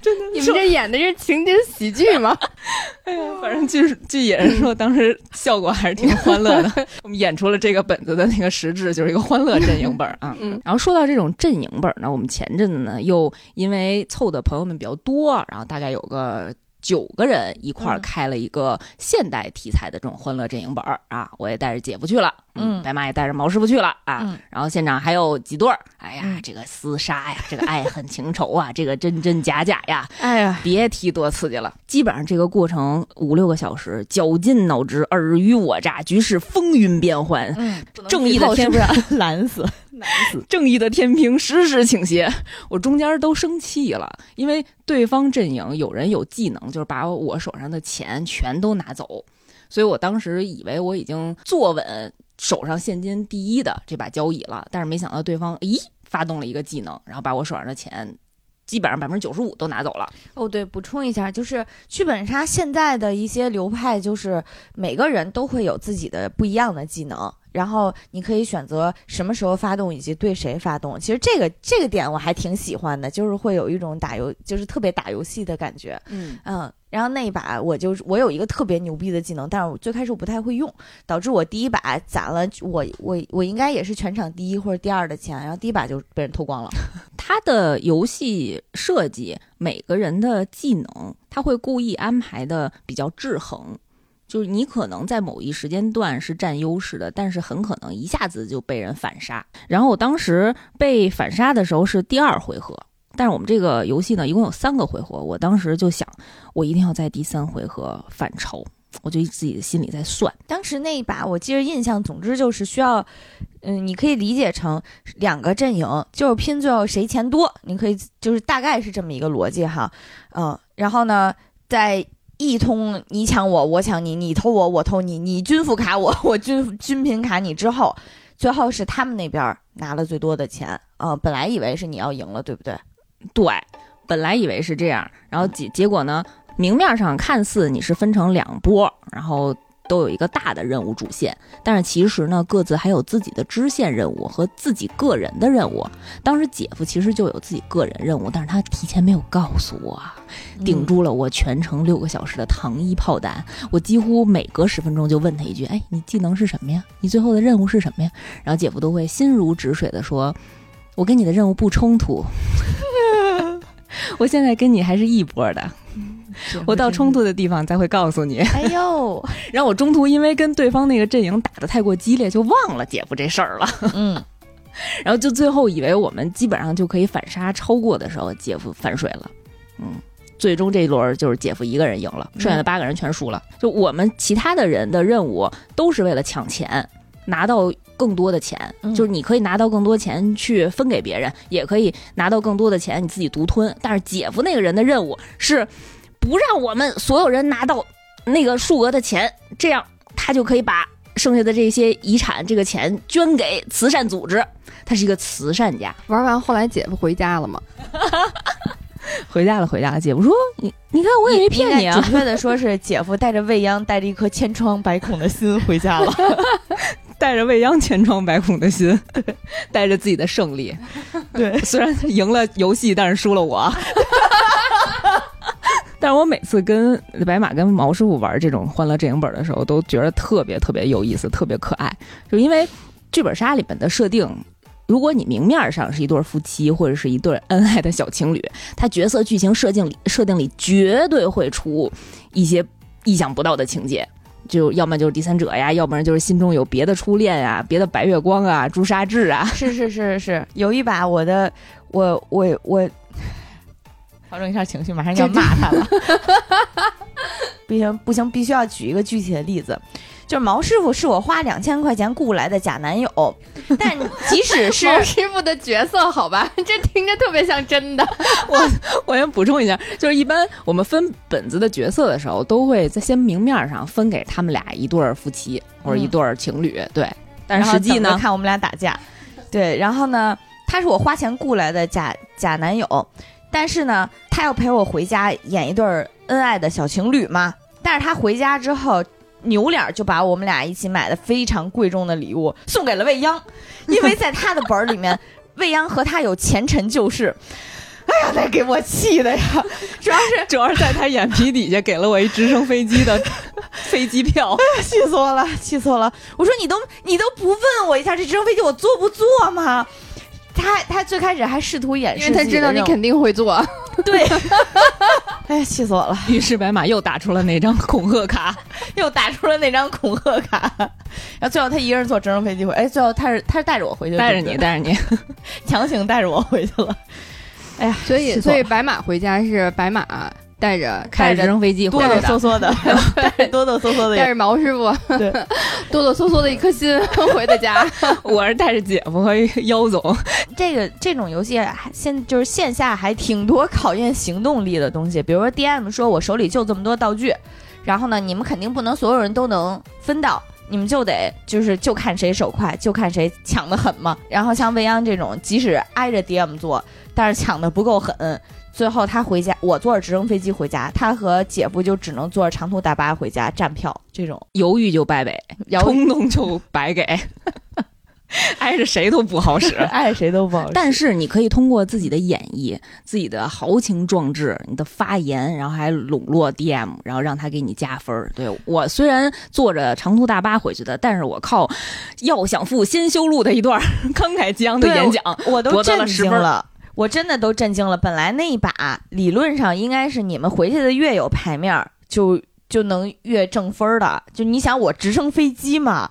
真的，你们这演的是情景喜剧吗？[LAUGHS] 哎呀，反正据据野人说，当时效果还是挺欢乐的。[LAUGHS] 我们演出了这个本子的那个实质，就是一个欢乐阵营本啊。嗯。然后说到这种阵营本呢，我们前阵子呢又因为凑的朋友们比较多，然后大概有个。九个人一块儿开了一个现代题材的这种欢乐阵营本儿啊，我也带着姐夫去了，嗯，白马也带着毛师傅去了啊，然后现场还有几对儿，哎呀，这个厮杀呀，[LAUGHS] 这个爱恨情仇啊，这个真真假假呀，哎呀，别提多刺激了。基本上这个过程五六个小时，绞尽脑汁，尔虞我诈，局势风云变幻，嗯，正义的天是不是蓝死？正义的天平时时倾斜，我中间都生气了，因为对方阵营有人有技能，就是把我手上的钱全都拿走，所以我当时以为我已经坐稳手上现金第一的这把交椅了，但是没想到对方咦发动了一个技能，然后把我手上的钱基本上百分之九十五都拿走了。哦，对，补充一下，就是剧本杀现在的一些流派，就是每个人都会有自己的不一样的技能。然后你可以选择什么时候发动以及对谁发动，其实这个这个点我还挺喜欢的，就是会有一种打游就是特别打游戏的感觉。嗯嗯，然后那一把我就我有一个特别牛逼的技能，但是我最开始我不太会用，导致我第一把攒了我我我应该也是全场第一或者第二的钱，然后第一把就被人偷光了。[LAUGHS] 他的游戏设计每个人的技能他会故意安排的比较制衡。就是你可能在某一时间段是占优势的，但是很可能一下子就被人反杀。然后我当时被反杀的时候是第二回合，但是我们这个游戏呢一共有三个回合，我当时就想我一定要在第三回合反超，我就自己的心里在算。当时那一把我记着印象，总之就是需要，嗯，你可以理解成两个阵营就是拼最后谁钱多，你可以就是大概是这么一个逻辑哈，嗯，然后呢在。一通你抢我，我抢你，你偷我，我偷你，你军服卡我，[LAUGHS] 我军军品卡你之后，最后是他们那边拿了最多的钱。啊，本来以为是你要赢了，对不对？对，本来以为是这样，然后结结果呢，明面上看似你是分成两波，然后。都有一个大的任务主线，但是其实呢，各自还有自己的支线任务和自己个人的任务。当时姐夫其实就有自己个人任务，但是他提前没有告诉我，顶住了我全程六个小时的糖衣炮弹。我几乎每隔十分钟就问他一句：“哎，你技能是什么呀？你最后的任务是什么呀？”然后姐夫都会心如止水的说：“我跟你的任务不冲突，[LAUGHS] [LAUGHS] 我现在跟你还是一波的。”我到冲突的地方才会告诉你。哎呦，[LAUGHS] 然后我中途因为跟对方那个阵营打的太过激烈，就忘了姐夫这事儿了。嗯，[LAUGHS] 然后就最后以为我们基本上就可以反杀超过的时候，姐夫反水了。嗯，最终这一轮就是姐夫一个人赢了，剩下的八个人全输了。就我们其他的人的任务都是为了抢钱，拿到更多的钱。就是你可以拿到更多钱去分给别人，也可以拿到更多的钱你自己独吞。但是姐夫那个人的任务是。不让我们所有人拿到那个数额的钱，这样他就可以把剩下的这些遗产这个钱捐给慈善组织。他是一个慈善家。玩完后来姐夫回家了吗？[LAUGHS] 回家了，回家了。姐夫说：“你你看，我也没骗你啊。”准确的说是姐夫带着未央，带着一颗千疮百孔的心回家了，[LAUGHS] 带着未央千疮百孔的心，[LAUGHS] 带着自己的胜利。对，虽然赢了游戏，但是输了我。但是我每次跟白马跟毛师傅玩这种欢乐阵营本的时候，都觉得特别特别有意思，特别可爱。就因为剧本杀里面的设定。如果你明面上是一对夫妻或者是一对恩爱的小情侣，他角色剧情设定里设定里绝对会出一些意想不到的情节，就要么就是第三者呀，要不然就是心中有别的初恋呀，别的白月光啊，朱砂痣啊。是是是是，有一把我的我我我调整一下情绪，马上要骂他了。[LAUGHS] 不行不行，必须要举一个具体的例子。就是毛师傅是我花两千块钱雇来的假男友，但即使 [LAUGHS] 是毛师傅的角色，好吧，这听着特别像真的。[LAUGHS] 我我先补充一下，就是一般我们分本子的角色的时候，都会在先明面上分给他们俩一对夫妻或者一对情侣，对。但是实际呢，看我们俩打架，对。然后呢，他是我花钱雇来的假假男友，但是呢，他要陪我回家演一对恩爱的小情侣嘛。但是他回家之后。扭脸就把我们俩一起买的非常贵重的礼物送给了未央，因为在他的本儿里面，[LAUGHS] 未央和他有前尘旧事。[LAUGHS] 哎呀，那给我气的呀！主要是 [LAUGHS] 主要是在他眼皮底下给了我一直升飞机的飞机票，哎呀，气死我了，气死我了！我说你都你都不问我一下，这直升飞机我坐不坐吗？他他最开始还试图掩饰，因为他知道你肯定会做。对，[LAUGHS] 哎呀，气死我了！于是白马又打出了那张恐吓卡，[LAUGHS] 又打出了那张恐吓卡。然后最后他一个人坐直升飞机回，哎，最后他是他是带着我回去，带着你，带着你，[LAUGHS] 强行带着我回去了。哎呀，所以所以白马回家是白马。带着开着直升飞机，哆哆嗦嗦的，哆哆嗦嗦的，带着毛师傅，对，哆哆嗦嗦的一颗心 [LAUGHS] 回的家。[LAUGHS] 我是带着姐夫和妖总。这个这种游戏现就是线下还挺多考验行动力的东西，比如说 DM 说我手里就这么多道具，然后呢，你们肯定不能所有人都能分到，你们就得就是就看谁手快，就看谁抢的狠嘛。然后像未央这种，即使挨着 DM 做，但是抢的不够狠。最后他回家，我坐着直升飞机回家，他和姐夫就只能坐着长途大巴回家站票。这种犹豫就败北，冲动 [LAUGHS] 就白给，[LAUGHS] 挨着谁都不好使，[LAUGHS] 挨着谁都不好使。但是你可以通过自己的演绎、自己的豪情壮志、你的发言，然后还笼络 DM，然后让他给你加分。对我虽然坐着长途大巴回去的，但是我靠要想富先修路的一段慷慨激昂的演讲，我都震惊了。我真的都震惊了。本来那一把理论上应该是你们回去的越有牌面儿，就就能越挣分儿的。就你想我直升飞机嘛，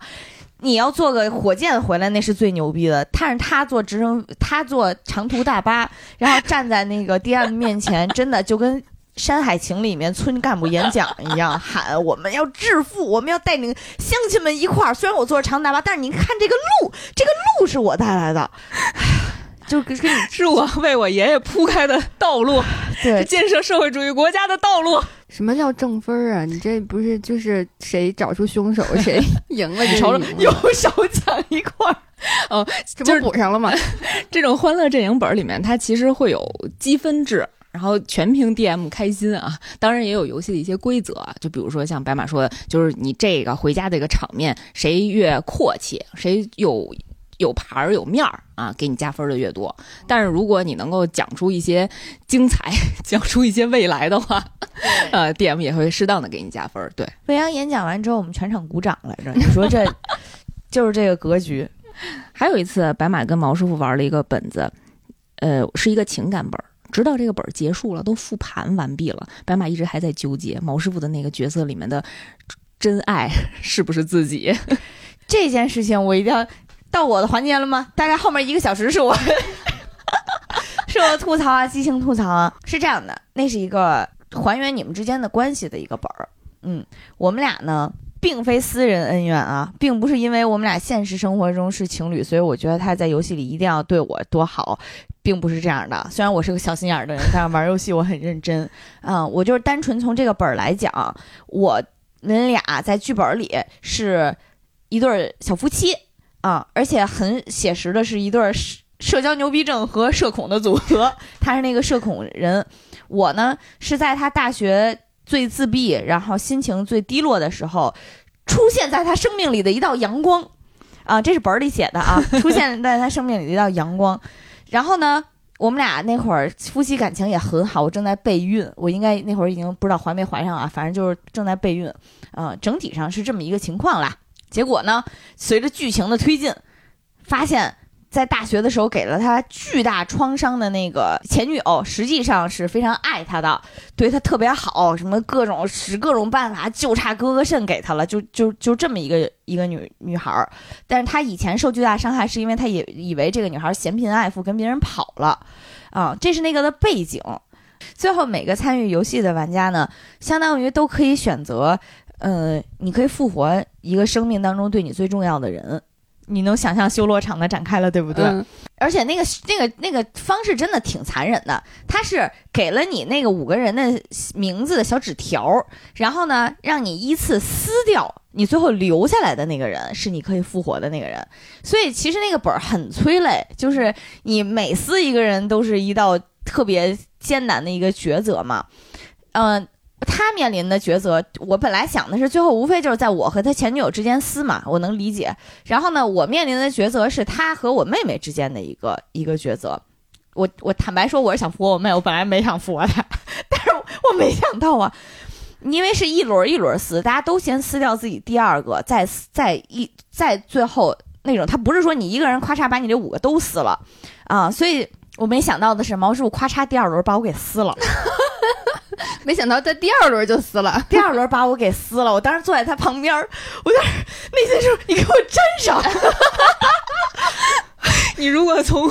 你要坐个火箭回来那是最牛逼的。但是他坐直升，他坐长途大巴，然后站在那个 [LAUGHS] DM 面前，真的就跟《山海情》里面村干部演讲一样，喊我们要致富，我们要带领乡亲们一块儿。虽然我坐着长大巴，但是您看这个路，这个路是我带来的。就跟跟你 [LAUGHS] 是我为我爷爷铺开的道路，[LAUGHS] 对建设社会主义国家的道路。什么叫正分啊？你这不是就是谁找出凶手谁赢了？[LAUGHS] 你瞅瞅，右手抢一块儿，哦，这不补上了吗？这种欢乐阵营本里面，它其实会有积分制，然后全凭 DM 开心啊。当然也有游戏的一些规则，啊就比如说像白马说的，就是你这个回家这个场面，谁越阔气，谁有。有牌儿有面儿啊，给你加分的越多。但是如果你能够讲出一些精彩，[LAUGHS] 讲出一些未来的话，呃，DM 也会适当的给你加分。对，未央演讲完之后，我们全场鼓掌来着。你说这 [LAUGHS] 就是这个格局。还有一次，白马跟毛师傅玩了一个本子，呃，是一个情感本儿。直到这个本儿结束了，都复盘完毕了，白马一直还在纠结毛师傅的那个角色里面的真爱是不是自己。[LAUGHS] 这件事情我一定要。到我的环节了吗？大概后面一个小时是我，是我吐槽啊，激情吐槽啊，是这样的，那是一个还原你们之间的关系的一个本儿。嗯，我们俩呢，并非私人恩怨啊，并不是因为我们俩现实生活中是情侣，所以我觉得他在游戏里一定要对我多好，并不是这样的。虽然我是个小心眼儿的人，但是玩游戏我很认真。嗯，我就是单纯从这个本儿来讲，我们俩在剧本里是一对小夫妻啊，而且很写实的是一对儿社社交牛逼症和社恐的组合。他是那个社恐人，我呢是在他大学最自闭，然后心情最低落的时候，出现在他生命里的一道阳光。啊，这是本儿里写的啊，出现在他生命里的一道阳光。然后呢，我们俩那会儿夫妻感情也很好，我正在备孕，我应该那会儿已经不知道怀没怀上啊，反正就是正在备孕。嗯，整体上是这么一个情况啦。结果呢，随着剧情的推进，发现。在大学的时候给了他巨大创伤的那个前女友，实际上是非常爱他的，对他特别好，什么各种使各种办法，就差割个肾给他了，就就就这么一个一个女女孩儿。但是他以前受巨大伤害，是因为他也以为这个女孩嫌贫爱富，跟别人跑了，啊，这是那个的背景。最后每个参与游戏的玩家呢，相当于都可以选择，呃，你可以复活一个生命当中对你最重要的人。你能想象修罗场的展开了，对不对？而且那个那个那个方式真的挺残忍的。他是给了你那个五个人的名字的小纸条，然后呢，让你依次撕掉，你最后留下来的那个人是你可以复活的那个人。所以其实那个本儿很催泪，就是你每撕一个人都是一道特别艰难的一个抉择嘛。嗯。他面临的抉择，我本来想的是最后无非就是在我和他前女友之间撕嘛，我能理解。然后呢，我面临的抉择是他和我妹妹之间的一个一个抉择。我我坦白说，我是想复活我妹，我本来没想复活她，但是我没想到啊，因为是一轮一轮撕，大家都先撕掉自己第二个，再再一再最后那种，他不是说你一个人咔嚓把你这五个都撕了啊，所以我没想到的是毛师傅咔嚓第二轮把我给撕了。[LAUGHS] 没想到在第二轮就撕了，[LAUGHS] 第二轮把我给撕了。我当时坐在他旁边，我就是内心说：“你给我站上。[LAUGHS] ”你如果从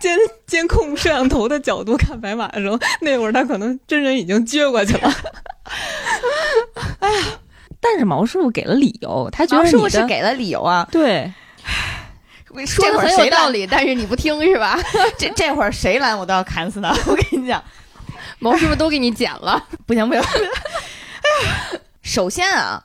监监控摄像头的角度看白马的时候，那会儿他可能真人已经撅过去了。哎呀！但是毛师傅给了理由，他觉得毛师傅是给了理由啊。对，说的很有道理，但是你不听是吧？这这会儿谁拦我都要砍死他！我跟你讲。毛师傅都给你剪了，[LAUGHS] 不行不行！哎呀，首先啊，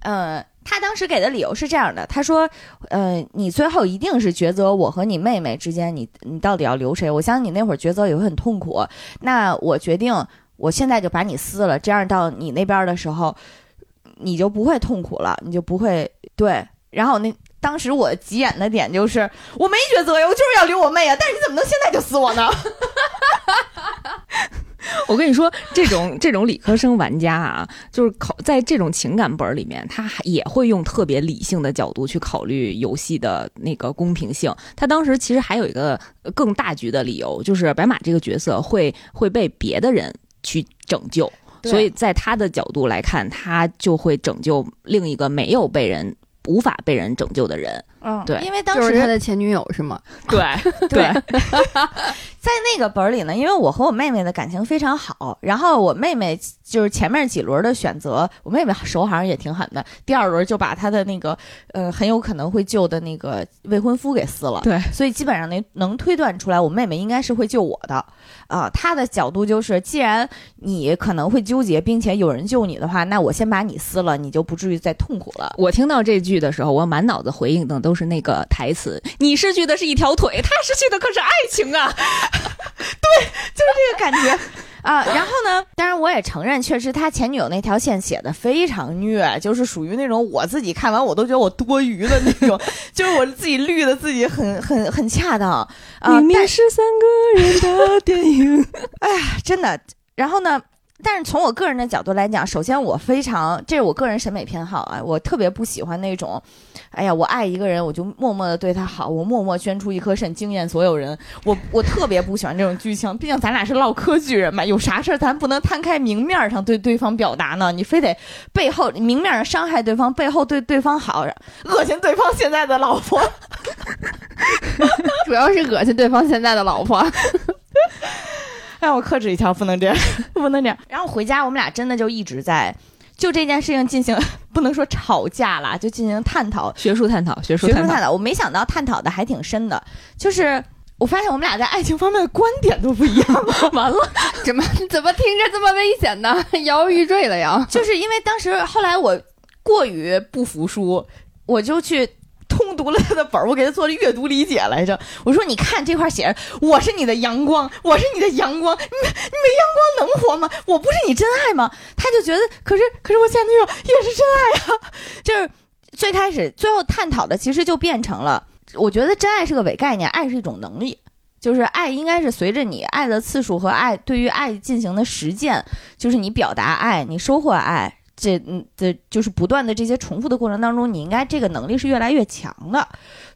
呃，他当时给的理由是这样的，他说，呃，你最后一定是抉择我和你妹妹之间，你你到底要留谁？我相信你那会儿抉择也会很痛苦。那我决定，我现在就把你撕了，这样到你那边的时候，你就不会痛苦了，你就不会对。然后那当时我急眼的点就是，我没抉择呀，我就是要留我妹啊，但是你怎么能现在就撕我呢？[LAUGHS] 我跟你说，这种这种理科生玩家啊，就是考在这种情感本里面，他还也会用特别理性的角度去考虑游戏的那个公平性。他当时其实还有一个更大局的理由，就是白马这个角色会会被别的人去拯救，所以在他的角度来看，他就会拯救另一个没有被人。无法被人拯救的人，嗯，对，因为当时他的前女友是吗？对 [LAUGHS] 对，[LAUGHS] 在那个本儿里呢，因为我和我妹妹的感情非常好，然后我妹妹就是前面几轮的选择，我妹妹手好像也挺狠的，第二轮就把她的那个呃很有可能会救的那个未婚夫给撕了，对，所以基本上能能推断出来，我妹妹应该是会救我的。啊，她的角度就是，既然你可能会纠结，并且有人救你的话，那我先把你撕了，你就不至于再痛苦了。我听到这句的时候，我满脑子回应的都是那个台词：你失去的是一条腿，他失去的可是爱情啊！[LAUGHS] 对，就是这个感觉。啊，然后呢？当然，我也承认，确实他前女友那条线写的非常虐，就是属于那种我自己看完我都觉得我多余的那种，[LAUGHS] 就是我自己绿的自己很很很恰当啊。明明是三个人的电影，[LAUGHS] 哎呀，真的。然后呢？但是从我个人的角度来讲，首先我非常，这是我个人审美偏好啊，我特别不喜欢那种，哎呀，我爱一个人，我就默默的对他好，我默默捐出一颗肾，惊艳所有人。我 [LAUGHS] 我特别不喜欢这种剧情，毕竟咱俩是唠嗑剧人嘛，有啥事儿咱不能摊开明面上对对方表达呢？你非得背后明面上伤害对方，背后对对方好，恶心对方现在的老婆，[LAUGHS] 主要是恶心对方现在的老婆。让我克制一下，不能这样，[LAUGHS] 不能这样。然后回家，我们俩真的就一直在就这件事情进行，[LAUGHS] 不能说吵架啦，就进行探讨，学术探讨，学术学术探讨。我没想到探讨的还挺深的，就是我发现我们俩在爱情方面的观点都不一样。[LAUGHS] 完了，怎么怎么听着这么危险呢？摇摇欲坠了呀！就是因为当时后来我过于不服输，我就去。了他的本儿，我给他做了阅读理解来着。我说：“你看这块写着，我是你的阳光，我是你的阳光，你你没阳光能活吗？我不是你真爱吗？”他就觉得，可是可是我前女友也是真爱啊。[LAUGHS] 就是最开始最后探讨的，其实就变成了，我觉得真爱是个伪概念，爱是一种能力，就是爱应该是随着你爱的次数和爱对于爱进行的实践，就是你表达爱，你收获爱。这嗯的，就是不断的这些重复的过程当中，你应该这个能力是越来越强的。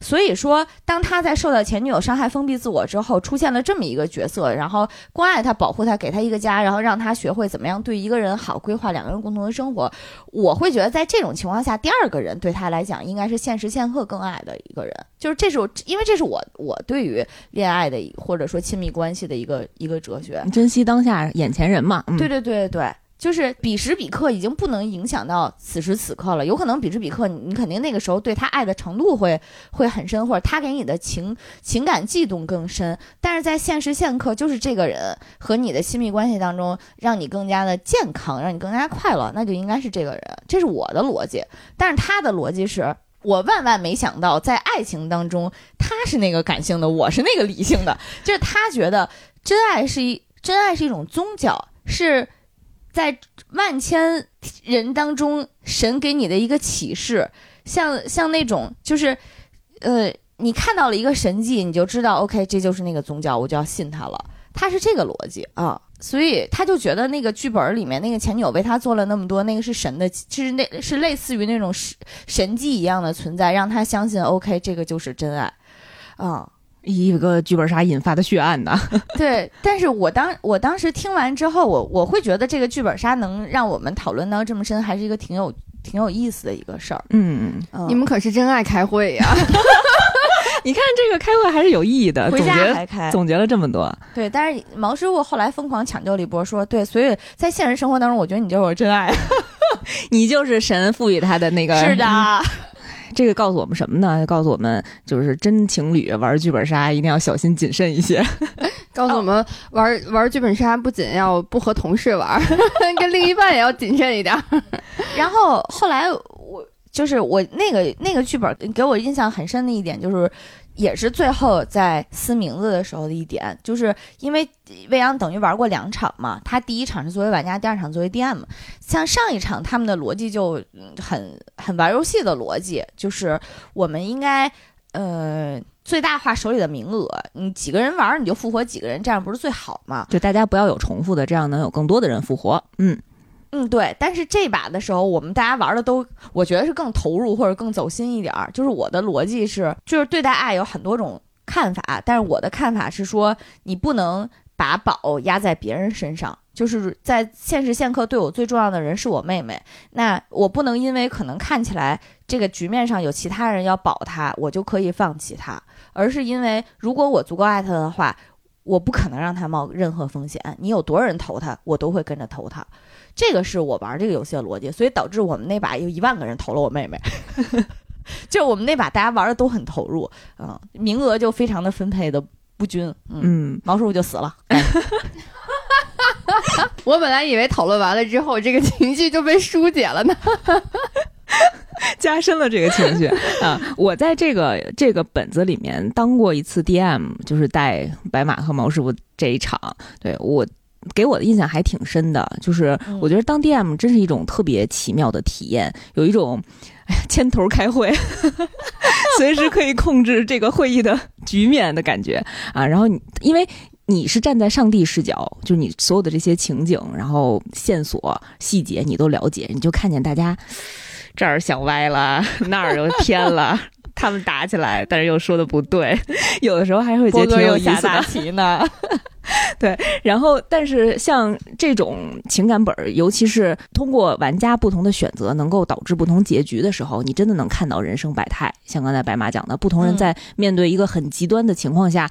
所以说，当他在受到前女友伤害、封闭自我之后，出现了这么一个角色，然后关爱他、保护他、给他一个家，然后让他学会怎么样对一个人好，规划两个人共同的生活。我会觉得，在这种情况下，第二个人对他来讲，应该是现时现刻更爱的一个人。就是这是我，因为这是我我对于恋爱的或者说亲密关系的一个一个哲学，珍惜当下眼前人嘛。对对对对对。就是彼时彼刻已经不能影响到此时此刻了，有可能彼时彼刻你肯定那个时候对他爱的程度会会很深，或者他给你的情情感悸动更深，但是在现时现刻，就是这个人和你的亲密关系当中，让你更加的健康，让你更加快乐，那就应该是这个人，这是我的逻辑。但是他的逻辑是我万万没想到，在爱情当中，他是那个感性的，我是那个理性的，就是他觉得真爱是一真爱是一种宗教，是。在万千人当中，神给你的一个启示，像像那种就是，呃，你看到了一个神迹，你就知道，OK，这就是那个宗教，我就要信他了。他是这个逻辑啊，所以他就觉得那个剧本里面那个前女友为他做了那么多，那个是神的，其实那是类似于那种神神迹一样的存在，让他相信，OK，这个就是真爱，啊。一个剧本杀引发的血案呢？[LAUGHS] 对，但是我当我当时听完之后，我我会觉得这个剧本杀能让我们讨论到这么深，还是一个挺有挺有意思的一个事儿。嗯嗯，你们可是真爱开会呀！[LAUGHS] 你看这个开会还是有意义的，回家还开，总结了这么多。对，但是毛师傅后来疯狂抢救了一波，说对，所以在现实生活当中，我觉得你就是我真爱，[LAUGHS] 你就是神赋予他的那个。是的。这个告诉我们什么呢？告诉我们，就是真情侣玩剧本杀一定要小心谨慎一些。[LAUGHS] 告诉我们，玩玩剧本杀不仅要不和同事玩，[LAUGHS] 跟另一半也要谨慎一点。[LAUGHS] 然后后来我就是我那个那个剧本给我印象很深的一点就是。也是最后在撕名字的时候的一点，就是因为未央等于玩过两场嘛，他第一场是作为玩家，第二场作为 DM。像上一场他们的逻辑就很很玩游戏的逻辑，就是我们应该呃最大化手里的名额，你几个人玩你就复活几个人，这样不是最好吗？就大家不要有重复的，这样能有更多的人复活。嗯。嗯，对，但是这把的时候，我们大家玩的都，我觉得是更投入或者更走心一点儿。就是我的逻辑是，就是对待爱有很多种看法，但是我的看法是说，你不能把宝压在别人身上。就是在现时现刻，对我最重要的人是我妹妹，那我不能因为可能看起来这个局面上有其他人要保她，我就可以放弃她，而是因为如果我足够爱她的话，我不可能让她冒任何风险。你有多少人投她，我都会跟着投她。这个是我玩这个游戏的逻辑，所以导致我们那把有一万个人投了我妹妹，[LAUGHS] 就我们那把大家玩的都很投入，嗯，名额就非常的分配的不均，嗯，毛叔叔就死了。[LAUGHS] [LAUGHS] 我本来以为讨论完了之后这个情绪就被疏解了呢，加深了这个情绪啊！我在这个这个本子里面当过一次 DM，就是带白马和毛师傅这一场，对我。给我的印象还挺深的，就是我觉得当 DM 真是一种特别奇妙的体验，有一种哎呀牵头开会 [LAUGHS] [LAUGHS] 随时可以控制这个会议的局面的感觉啊。然后你因为你是站在上帝视角，就是你所有的这些情景、然后线索、细节你都了解，你就看见大家这儿想歪了，[LAUGHS] 那儿又偏了，他们打起来，但是又说的不对，[LAUGHS] 有的时候还会觉得挺有意思的。[LAUGHS] 对，然后但是像这种情感本儿，尤其是通过玩家不同的选择，能够导致不同结局的时候，你真的能看到人生百态。像刚才白马讲的，不同人在面对一个很极端的情况下，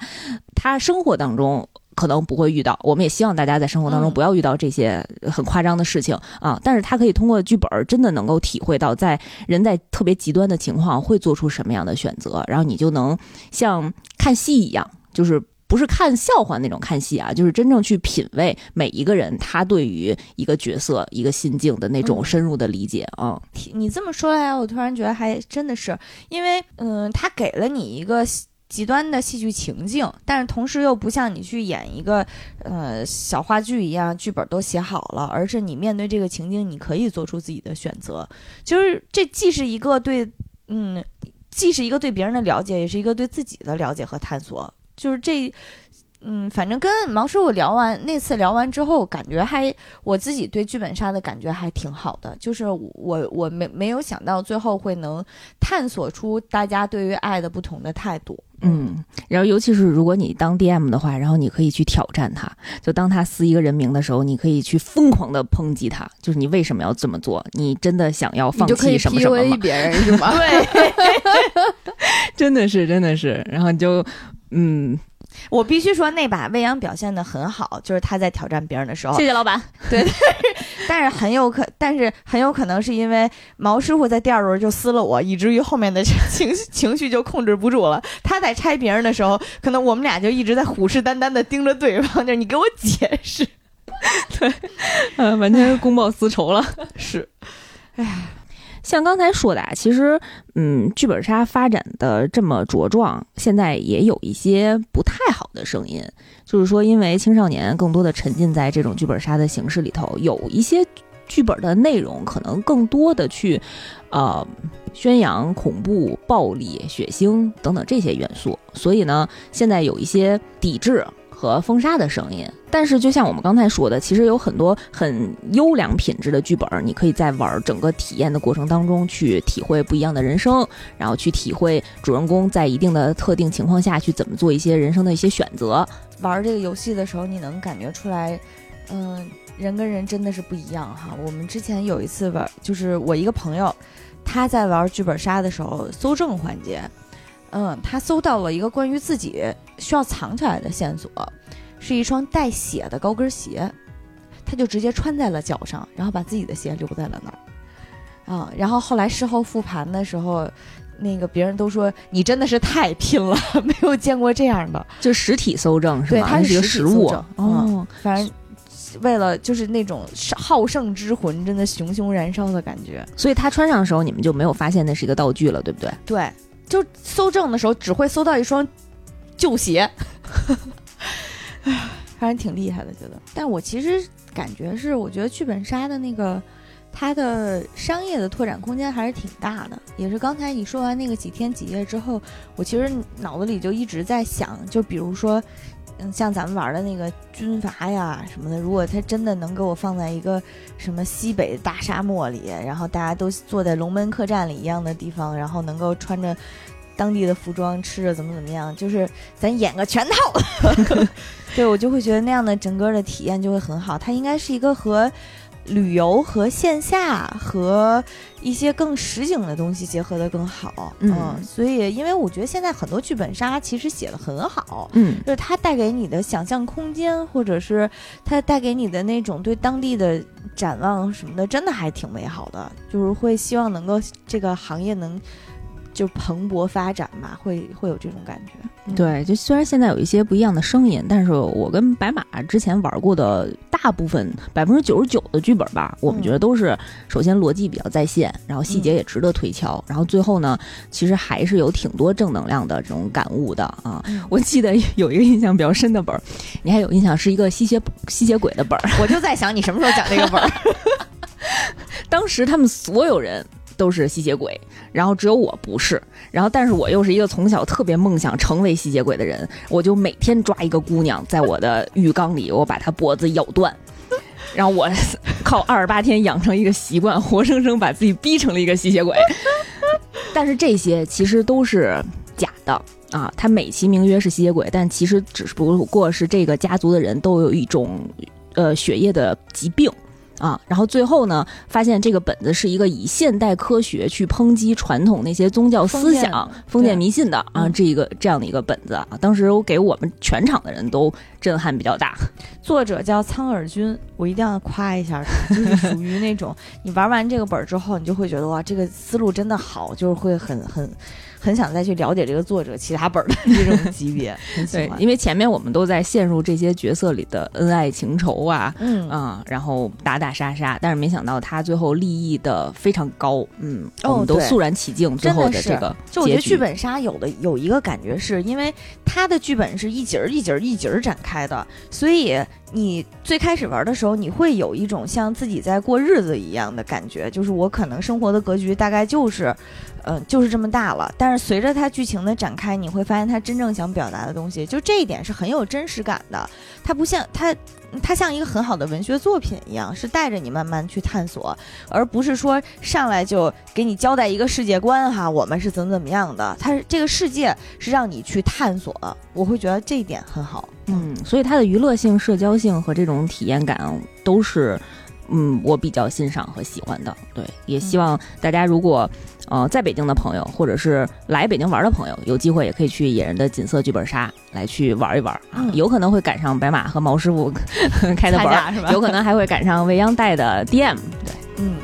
他生活当中可能不会遇到。我们也希望大家在生活当中不要遇到这些很夸张的事情啊。但是他可以通过剧本儿，真的能够体会到，在人在特别极端的情况会做出什么样的选择，然后你就能像看戏一样。就是不是看笑话那种看戏啊，就是真正去品味每一个人他对于一个角色、一个心境的那种深入的理解啊。你这么说来，我突然觉得还真的是，因为嗯，他给了你一个。极端的戏剧情境，但是同时又不像你去演一个呃小话剧一样，剧本都写好了，而是你面对这个情境，你可以做出自己的选择。就是这既是一个对，嗯，既是一个对别人的了解，也是一个对自己的了解和探索。就是这。嗯，反正跟毛师傅聊完那次聊完之后，感觉还我自己对剧本杀的感觉还挺好的。就是我我没没有想到最后会能探索出大家对于爱的不同的态度。嗯，然后尤其是如果你当 DM 的话，然后你可以去挑战他，就当他撕一个人名的时候，你可以去疯狂的抨击他，就是你为什么要这么做？你真的想要放弃什么什么吗？别人是吗？[LAUGHS] 对，[LAUGHS] 真的是真的是，然后你就嗯。我必须说，那把未央表现的很好，就是他在挑战别人的时候。谢谢老板。对，但是很有可，但是很有可能是因为毛师傅在第二轮就撕了我，以至于后面的 [LAUGHS] 情情绪就控制不住了。他在拆别人的时候，可能我们俩就一直在虎视眈眈的盯着对方，就是你给我解释。[LAUGHS] 对，呃，完全是公报私仇了。[LAUGHS] 是，哎呀。像刚才说的啊，其实，嗯，剧本杀发展的这么茁壮，现在也有一些不太好的声音，就是说，因为青少年更多的沉浸在这种剧本杀的形式里头，有一些剧本的内容可能更多的去，呃，宣扬恐怖、暴力、血腥等等这些元素，所以呢，现在有一些抵制。和封杀的声音，但是就像我们刚才说的，其实有很多很优良品质的剧本，你可以在玩整个体验的过程当中去体会不一样的人生，然后去体会主人公在一定的特定情况下去怎么做一些人生的一些选择。玩这个游戏的时候，你能感觉出来，嗯，人跟人真的是不一样哈。我们之前有一次玩，就是我一个朋友，他在玩剧本杀的时候搜证环节。嗯，他搜到了一个关于自己需要藏起来的线索，是一双带血的高跟鞋，他就直接穿在了脚上，然后把自己的鞋留在了那儿。啊，然后后来事后复盘的时候，那个别人都说你真的是太拼了，[LAUGHS] 没有见过这样的，就实体搜证是吧？对，他是实物。哦，反正为了就是那种好胜之魂，真的熊熊燃烧的感觉。所以他穿上的时候，你们就没有发现那是一个道具了，对不对？对。就搜证的时候，只会搜到一双旧鞋，哎，[LAUGHS] 还是挺厉害的，觉得。但我其实感觉是，我觉得剧本杀的那个它的商业的拓展空间还是挺大的。也是刚才你说完那个几天几夜之后，我其实脑子里就一直在想，就比如说。嗯，像咱们玩的那个军阀呀什么的，如果他真的能给我放在一个什么西北大沙漠里，然后大家都坐在龙门客栈里一样的地方，然后能够穿着当地的服装，吃着怎么怎么样，就是咱演个全套，[LAUGHS] [LAUGHS] 对我就会觉得那样的整个的体验就会很好。它应该是一个和。旅游和线下和一些更实景的东西结合的更好，嗯，所以因为我觉得现在很多剧本杀其实写的很好，嗯，就是它带给你的想象空间，或者是它带给你的那种对当地的展望什么的，真的还挺美好的，就是会希望能够这个行业能。就蓬勃发展嘛，会会有这种感觉。对，就虽然现在有一些不一样的声音，但是我跟白马之前玩过的大部分百分之九十九的剧本吧，我们觉得都是首先逻辑比较在线，然后细节也值得推敲，然后最后呢，其实还是有挺多正能量的这种感悟的啊。[LAUGHS] 我记得有一个印象比较深的本儿，你还有印象是一个吸血吸血鬼的本儿，[LAUGHS] 我就在想你什么时候讲这个本儿。[LAUGHS] 当时他们所有人。都是吸血鬼，然后只有我不是，然后但是我又是一个从小特别梦想成为吸血鬼的人，我就每天抓一个姑娘在我的浴缸里，我把她脖子咬断，然后我靠二十八天养成一个习惯，活生生把自己逼成了一个吸血鬼。[LAUGHS] 但是这些其实都是假的啊，他美其名曰是吸血鬼，但其实只不过是这个家族的人都有一种呃血液的疾病。啊，然后最后呢，发现这个本子是一个以现代科学去抨击传统那些宗教思想、封建迷信的啊，这一个这样的一个本子啊，当时我给我们全场的人都震撼比较大。[LAUGHS] 作者叫苍耳君，我一定要夸一下，就是属于那种 [LAUGHS] 你玩完这个本儿之后，你就会觉得哇，这个思路真的好，就是会很很。很想再去了解这个作者其他本的这种 [LAUGHS] 级别。对，因为前面我们都在陷入这些角色里的恩爱情仇啊，嗯啊，然后打打杀杀，但是没想到他最后立意的非常高，嗯，我们都肃然起敬。最后的这个，就我觉得剧本杀有的有一个感觉，是因为他的剧本是一节儿一节儿一节儿展开的，所以。你最开始玩的时候，你会有一种像自己在过日子一样的感觉，就是我可能生活的格局大概就是，嗯，就是这么大了。但是随着它剧情的展开，你会发现它真正想表达的东西，就这一点是很有真实感的。它不像它。它像一个很好的文学作品一样，是带着你慢慢去探索，而不是说上来就给你交代一个世界观哈，我们是怎么怎么样的。它这个世界是让你去探索，我会觉得这一点很好。嗯，所以它的娱乐性、社交性和这种体验感都是。嗯，我比较欣赏和喜欢的，对，也希望大家如果，呃，在北京的朋友，或者是来北京玩的朋友，有机会也可以去野人的锦瑟剧本杀来去玩一玩啊，有可能会赶上白马和毛师傅开的本，有可能还会赶上未央带的 DM，对，嗯。